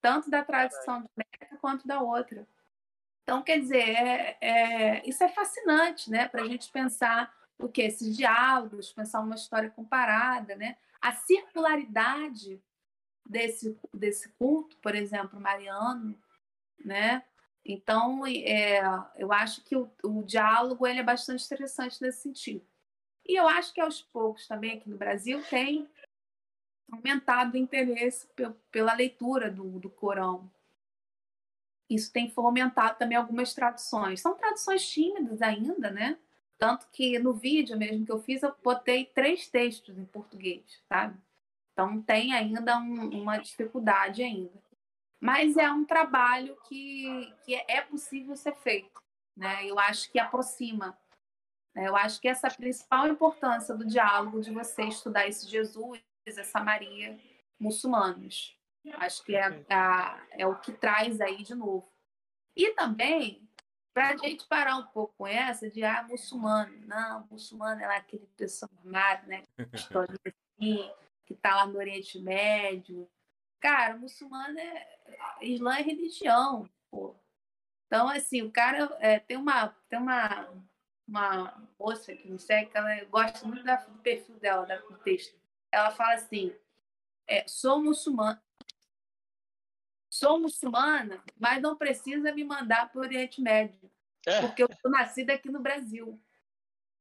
Speaker 3: tanto da tradição de Meca quanto da outra. Então, quer dizer, é, é, isso é fascinante, né? Para a gente pensar o que esses diálogos, pensar uma história comparada, né? A circularidade desse desse culto, por exemplo, mariano, né? Então, é, eu acho que o, o diálogo ele é bastante interessante nesse sentido. E eu acho que aos poucos também aqui no Brasil tem aumentado o interesse pela leitura do, do Corão. Isso tem fomentado também algumas traduções. São traduções tímidas ainda, né? Tanto que no vídeo mesmo que eu fiz, eu botei três textos em português, sabe? Então tem ainda um, uma dificuldade ainda. Mas é um trabalho que, que é possível ser feito. Né? Eu acho que aproxima né? Eu acho que essa é a principal importância do diálogo de você estudar esse Jesus, essa Maria, muçulmanos. Acho que é, a, é o que traz aí de novo. E também, para a gente parar um pouco com essa de, ah, muçulmano. Não, muçulmano é lá aquele pessoa armado, né? assim, que está lá no Oriente Médio. Cara, muçulmano é... Islã é religião, pô. Então, assim, o cara é, tem uma... Tem uma uma moça que me segue, que ela gosta muito da, do perfil dela, da, do texto. Ela fala assim: é, sou muçulmana. Sou muçulmana, mas não precisa me mandar para o Oriente Médio, é. porque eu sou nascida aqui no Brasil.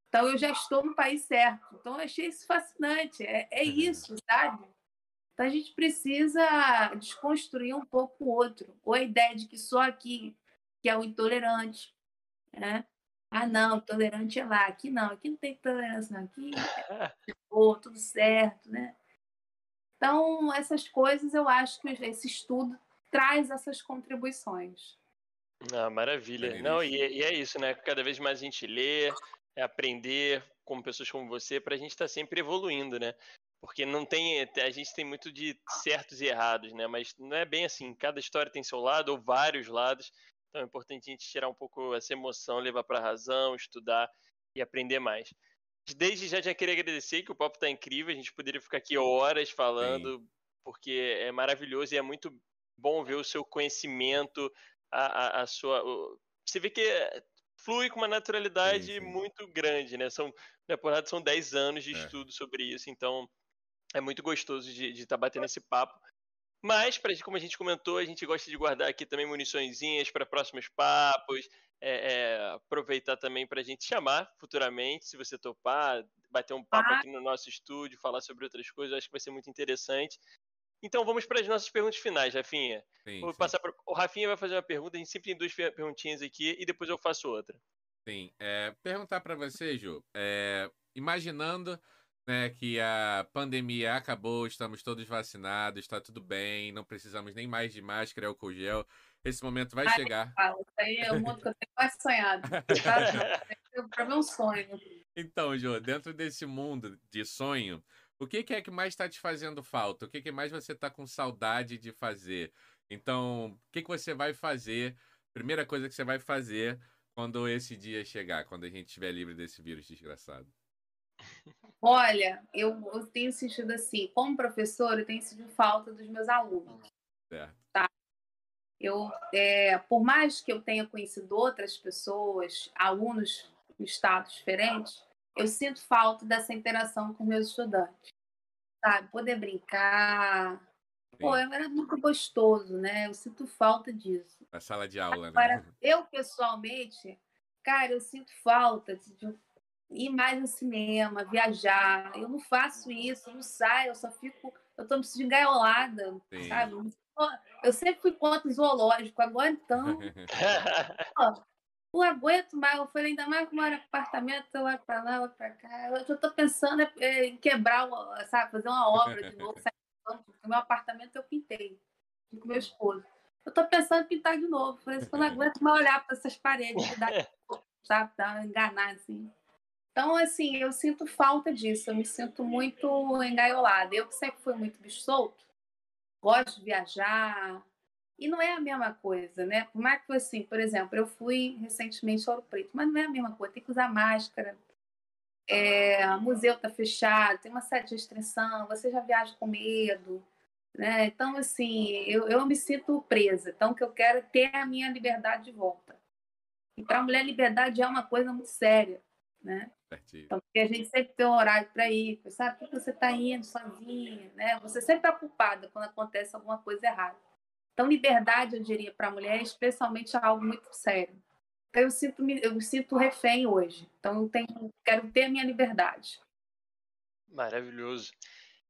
Speaker 3: Então eu já estou no país certo. Então eu achei isso fascinante. É, é uhum. isso, sabe? Então a gente precisa desconstruir um pouco o outro. Ou a ideia de que só aqui que é o intolerante, né? Ah, não, tolerante é lá. Aqui não, aqui não tem tolerância, não. Aqui é boa, tudo certo, né? Então, essas coisas eu acho que esse estudo traz essas contribuições.
Speaker 2: Ah, maravilha. Não, e, é, e é isso, né? Cada vez mais a gente lê, é aprender com pessoas como você, para a gente estar tá sempre evoluindo, né? Porque não tem. A gente tem muito de certos e errados, né? Mas não é bem assim. Cada história tem seu lado, ou vários lados. Então é importante a gente tirar um pouco essa emoção, levar para a razão, estudar e aprender mais. Desde já já queria agradecer que o papo está incrível, a gente poderia ficar aqui horas falando, Sim. porque é maravilhoso e é muito bom ver o seu conhecimento, a, a, a sua. O... Você vê que flui com uma naturalidade sim, sim. muito grande, né? São, na verdade, são 10 anos de é. estudo sobre isso, então é muito gostoso de estar tá batendo esse papo. Mas, pra, como a gente comentou, a gente gosta de guardar aqui também muniçõezinhas para próximos papos, é, é, aproveitar também para a gente chamar futuramente, se você topar, bater um papo ah. aqui no nosso estúdio, falar sobre outras coisas, acho que vai ser muito interessante. Então vamos para as nossas perguntas finais, Rafinha. Sim, Vou sim. passar pra... O Rafinha vai fazer uma pergunta, a gente sempre tem duas perguntinhas aqui e depois eu faço outra.
Speaker 1: Sim, é, perguntar para você, Ju, é, imaginando né, que a pandemia acabou, estamos todos vacinados, está tudo bem, não precisamos nem mais de máscara, álcool gel. Esse momento vai Ai, chegar.
Speaker 3: Fala, isso aí é o mundo que eu tenho mais sonhado. Para ver um sonho.
Speaker 1: Então, Jô, dentro desse mundo de sonho, o que, que é que mais está te fazendo falta? O que, que mais você está com saudade de fazer? Então, o que, que você vai fazer? Primeira coisa que você vai fazer quando esse dia chegar, quando a gente estiver livre desse vírus desgraçado.
Speaker 3: Olha, eu, eu, tenho sentido assim, como professor, eu tenho sentido falta dos meus alunos. Certo. Tá? Eu, é, por mais que eu tenha conhecido outras pessoas, alunos em estados diferentes, eu sinto falta dessa interação com meus estudantes, sabe? Poder brincar. Sim. Pô, era muito gostoso, né? Eu sinto falta disso.
Speaker 1: A sala de aula,
Speaker 3: Agora, né? Eu, pessoalmente, cara, eu sinto falta de ir mais no cinema, viajar. Eu não faço isso, eu não saio, eu só fico. Eu tô me sentindo engaiolada, sabe? Eu sempre fui contra o zoológico, agora então. não aguento mais. Eu falei, ainda mais que moro em apartamento, eu olho pra lá, olho pra cá. Eu já tô pensando em quebrar, sabe, fazer uma obra de novo, porque meu apartamento eu pintei com meu esposo. Eu tô pensando em pintar de novo. Eu falei, eu não aguento mais olhar para essas paredes, sabe, dá, enganar assim. Então, assim, eu sinto falta disso, eu me sinto muito engaiolada. Eu que sempre fui muito bicho solto, gosto de viajar, e não é a mesma coisa, né? Por mais que assim, por exemplo, eu fui recentemente ao Ouro Preto, mas não é a mesma coisa, tem que usar máscara, é, o museu está fechado, tem uma série de restrição, você já viaja com medo, né? Então, assim, eu, eu me sinto presa, então o que eu quero é ter a minha liberdade de volta. E para a mulher, liberdade é uma coisa muito séria, né? Então, porque a gente sempre tem um horário para ir, sabe? Por que você está indo sozinha, né? Você sempre é culpada quando acontece alguma coisa errada. Então, liberdade, eu diria, para a mulher, especialmente, é algo muito sério. Então, eu sinto, eu me sinto refém hoje. Então, eu tenho, quero ter minha liberdade.
Speaker 2: Maravilhoso.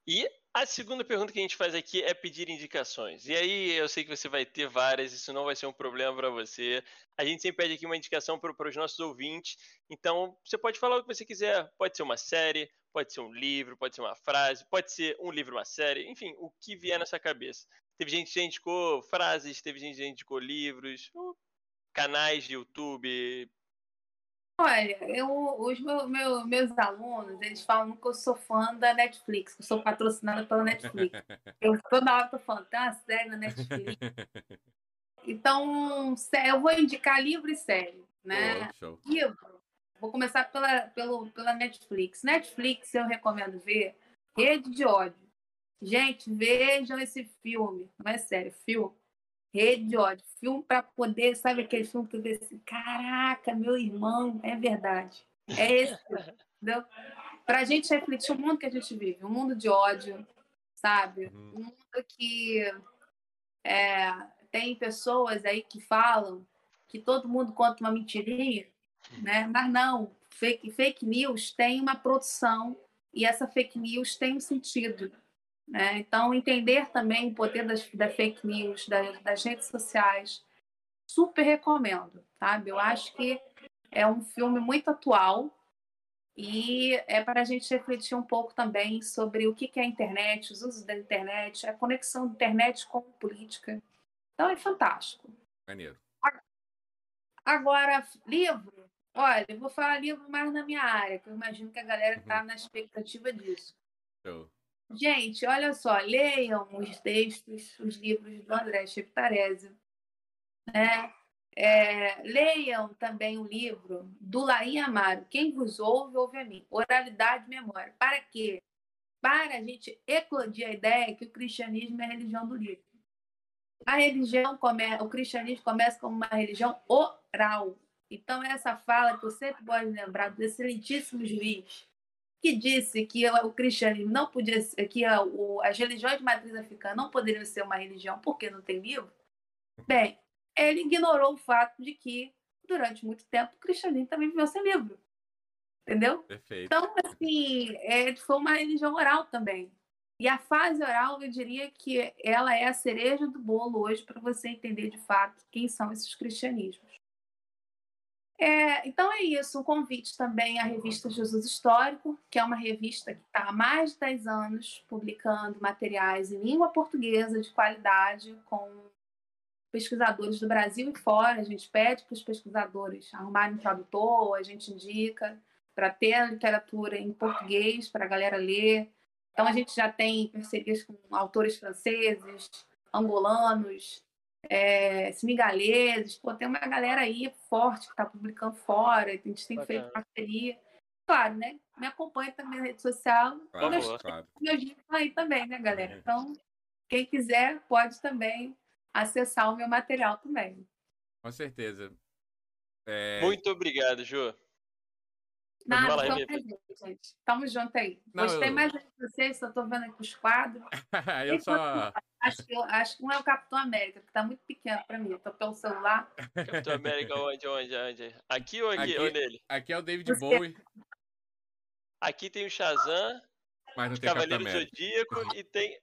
Speaker 2: E a segunda pergunta que a gente faz aqui é pedir indicações. E aí eu sei que você vai ter várias, isso não vai ser um problema para você. A gente sempre pede aqui uma indicação para os nossos ouvintes. Então você pode falar o que você quiser. Pode ser uma série, pode ser um livro, pode ser uma frase, pode ser um livro, uma série, enfim, o que vier na sua cabeça. Teve gente que indicou frases, teve gente que indicou livros, canais de YouTube,
Speaker 3: Olha, eu, os meu, meu, meus alunos, eles falam que eu sou fã da Netflix, que eu sou patrocinada pela Netflix. Eu toda hora tô falando, tem uma série na Netflix. Então, eu vou indicar livro e série, né? Oh, livro, vou começar pela, pelo, pela Netflix. Netflix eu recomendo ver Rede de Ódio. Gente, vejam esse filme, não é sério, filme Rede de ódio. Filme para poder, sabe aquele filme que você assim, caraca, meu irmão, é verdade. É esse, entendeu? Para a gente refletir o mundo que a gente vive, um mundo de ódio, sabe? Uhum. Um mundo que é, tem pessoas aí que falam que todo mundo conta uma mentirinha, né? Mas não, fake, fake news tem uma produção e essa fake news tem um sentido. Né? Então, entender também o poder das, da fake news, das, das redes sociais, super recomendo, sabe? Eu acho que é um filme muito atual e é para a gente refletir um pouco também sobre o que é a internet, os usos da internet, a conexão da internet com política. Então, é fantástico.
Speaker 1: Maneiro.
Speaker 3: Agora, livro. Olha, eu vou falar livro mais na minha área, que eu imagino que a galera está uhum. na expectativa disso. Gente, olha só, leiam os textos, os livros do André Cheptarese. Né? É, leiam também o livro do Laim Amaro, Quem Vos Ouve, Ouve a Mim, Oralidade e Memória. Para quê? Para a gente eclodir a ideia que o cristianismo é a religião do livro. A religião, come... o cristianismo começa como uma religião oral. Então, essa fala que eu sempre gosto de lembrar do excelentíssimo juiz, que disse que o cristianismo não podia ser, que a, o, as religiões de matriz africana não poderiam ser uma religião porque não tem livro, bem, ele ignorou o fato de que, durante muito tempo, o cristianismo também viveu sem livro. Entendeu?
Speaker 1: Perfeito.
Speaker 3: Então, assim, é, foi uma religião oral também. E a fase oral, eu diria que ela é a cereja do bolo hoje para você entender de fato quem são esses cristianismos. É, então é isso, um convite também à revista Jesus Histórico, que é uma revista que está há mais de 10 anos publicando materiais em língua portuguesa de qualidade com pesquisadores do Brasil e fora. A gente pede para os pesquisadores arrumarem um tradutor, a gente indica para ter a literatura em português para a galera ler. Então a gente já tem parcerias com autores franceses, angolanos, é, senegaleses, pô, tem uma galera aí forte que está publicando fora, a gente tem Bacana. feito parceria. Claro, né? Me acompanha também na rede social.
Speaker 1: Claro, meus, claro.
Speaker 3: meus aí também, né, galera? Então, quem quiser pode também acessar o meu material também.
Speaker 1: Com certeza.
Speaker 2: É... Muito obrigado, Ju.
Speaker 3: Nada, foi um gente. Tamo junto aí. Não, Gostei eu... mais de vocês, só tô vendo aqui os quadros.
Speaker 1: eu só...
Speaker 3: Acho que, acho que um é o Capitão América, que tá muito pequeno pra mim. Eu tô pelo celular.
Speaker 2: Capitão América onde, onde, onde? Aqui ou aqui? aqui ou nele?
Speaker 1: Aqui é o David Você... Bowie.
Speaker 2: Aqui tem o Shazam,
Speaker 1: Mas não
Speaker 2: tem Cavaleiro Zodíaco e tem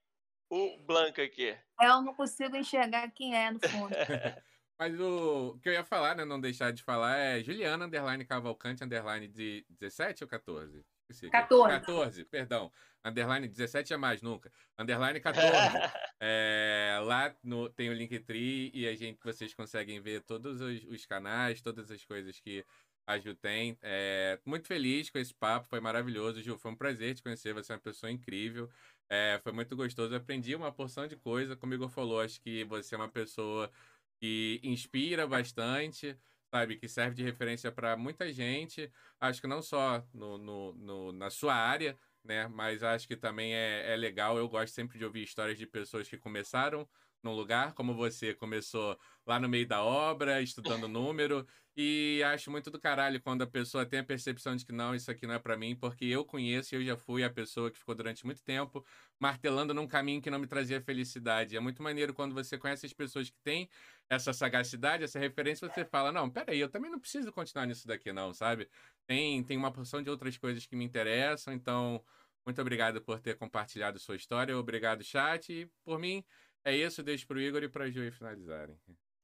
Speaker 2: o Blanca aqui.
Speaker 3: Eu não consigo enxergar quem é no fundo.
Speaker 1: Mas o que eu ia falar, né? Não deixar de falar é Juliana Underline Cavalcante Underline de 17 ou 14?
Speaker 3: 14.
Speaker 1: 14, perdão. Underline 17 é mais nunca. Underline 14. é, lá no, tem o Linktree e a gente, vocês conseguem ver todos os, os canais, todas as coisas que a Ju tem. É, muito feliz com esse papo, foi maravilhoso. Ju, foi um prazer te conhecer, você é uma pessoa incrível. É, foi muito gostoso, aprendi uma porção de coisa. Como o Igor falou, acho que você é uma pessoa que inspira bastante, sabe? Que serve de referência para muita gente. Acho que não só no, no, no, na sua área, né? Mas acho que também é, é legal. Eu gosto sempre de ouvir histórias de pessoas que começaram num lugar, como você começou lá no meio da obra, estudando número, e acho muito do caralho quando a pessoa tem a percepção de que não, isso aqui não é para mim, porque eu conheço, eu já fui a pessoa que ficou durante muito tempo martelando num caminho que não me trazia felicidade. É muito maneiro quando você conhece as pessoas que têm essa sagacidade, essa referência, você fala, não, peraí, eu também não preciso continuar nisso daqui não, sabe? Tem, tem uma porção de outras coisas que me interessam, então, muito obrigado por ter compartilhado sua história, obrigado chat, e por mim, é isso, deixo pro Igor e pra Ju finalizarem.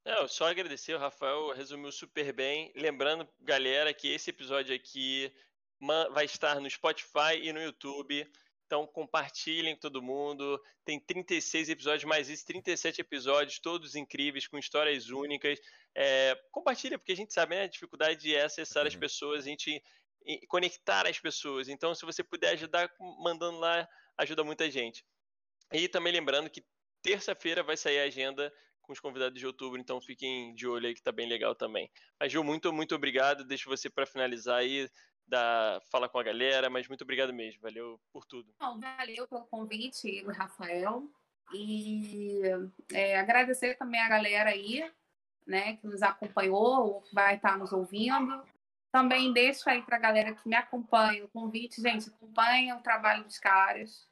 Speaker 2: Não, só agradecer, o Rafael resumiu super bem. Lembrando, galera, que esse episódio aqui vai estar no Spotify e no YouTube. Então compartilhem com todo mundo. Tem 36 episódios, mais isso, 37 episódios, todos incríveis, com histórias únicas. É, compartilha, porque a gente sabe, né? A dificuldade é acessar as uhum. pessoas, a gente conectar as pessoas. Então, se você puder ajudar mandando lá, ajuda muita gente. E também lembrando que terça-feira vai sair a agenda com os convidados de outubro, então fiquem de olho aí que tá bem legal também. Mas Gil, muito, muito obrigado. Deixo você para finalizar aí, da fala com a galera, mas muito obrigado mesmo. Valeu por tudo.
Speaker 3: Bom, valeu pelo convite, Igor Rafael. E é, agradecer também a galera aí, né, que nos acompanhou, ou que vai estar nos ouvindo. Também deixo aí para a galera que me acompanha o convite, gente, acompanha o trabalho dos caras.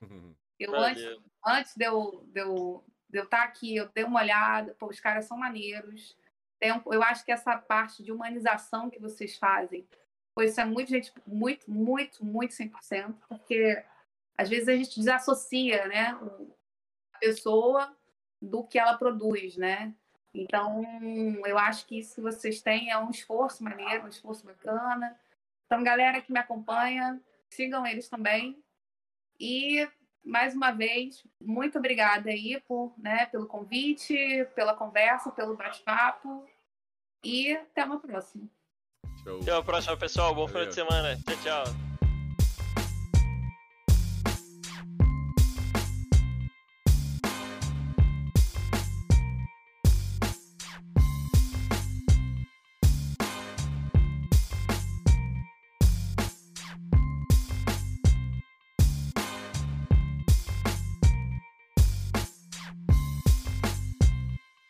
Speaker 3: Eu, antes, antes de eu, de, eu, de eu estar tá aqui, eu dei uma olhada, pô, os caras são maneiros. Tem, eu acho que essa parte de humanização que vocês fazem, pois é muito, gente, muito, muito, muito 100%, porque às vezes a gente desassocia, né, a pessoa do que ela produz, né? Então, eu acho que isso que vocês têm é um esforço maneiro, um esforço bacana. Então, galera que me acompanha, sigam eles também. E mais uma vez, muito obrigada aí por, né, pelo convite, pela conversa, pelo bate-papo. E até uma próxima.
Speaker 2: Show. Até a próxima, pessoal. Bom Valeu. final de semana. Tchau, tchau.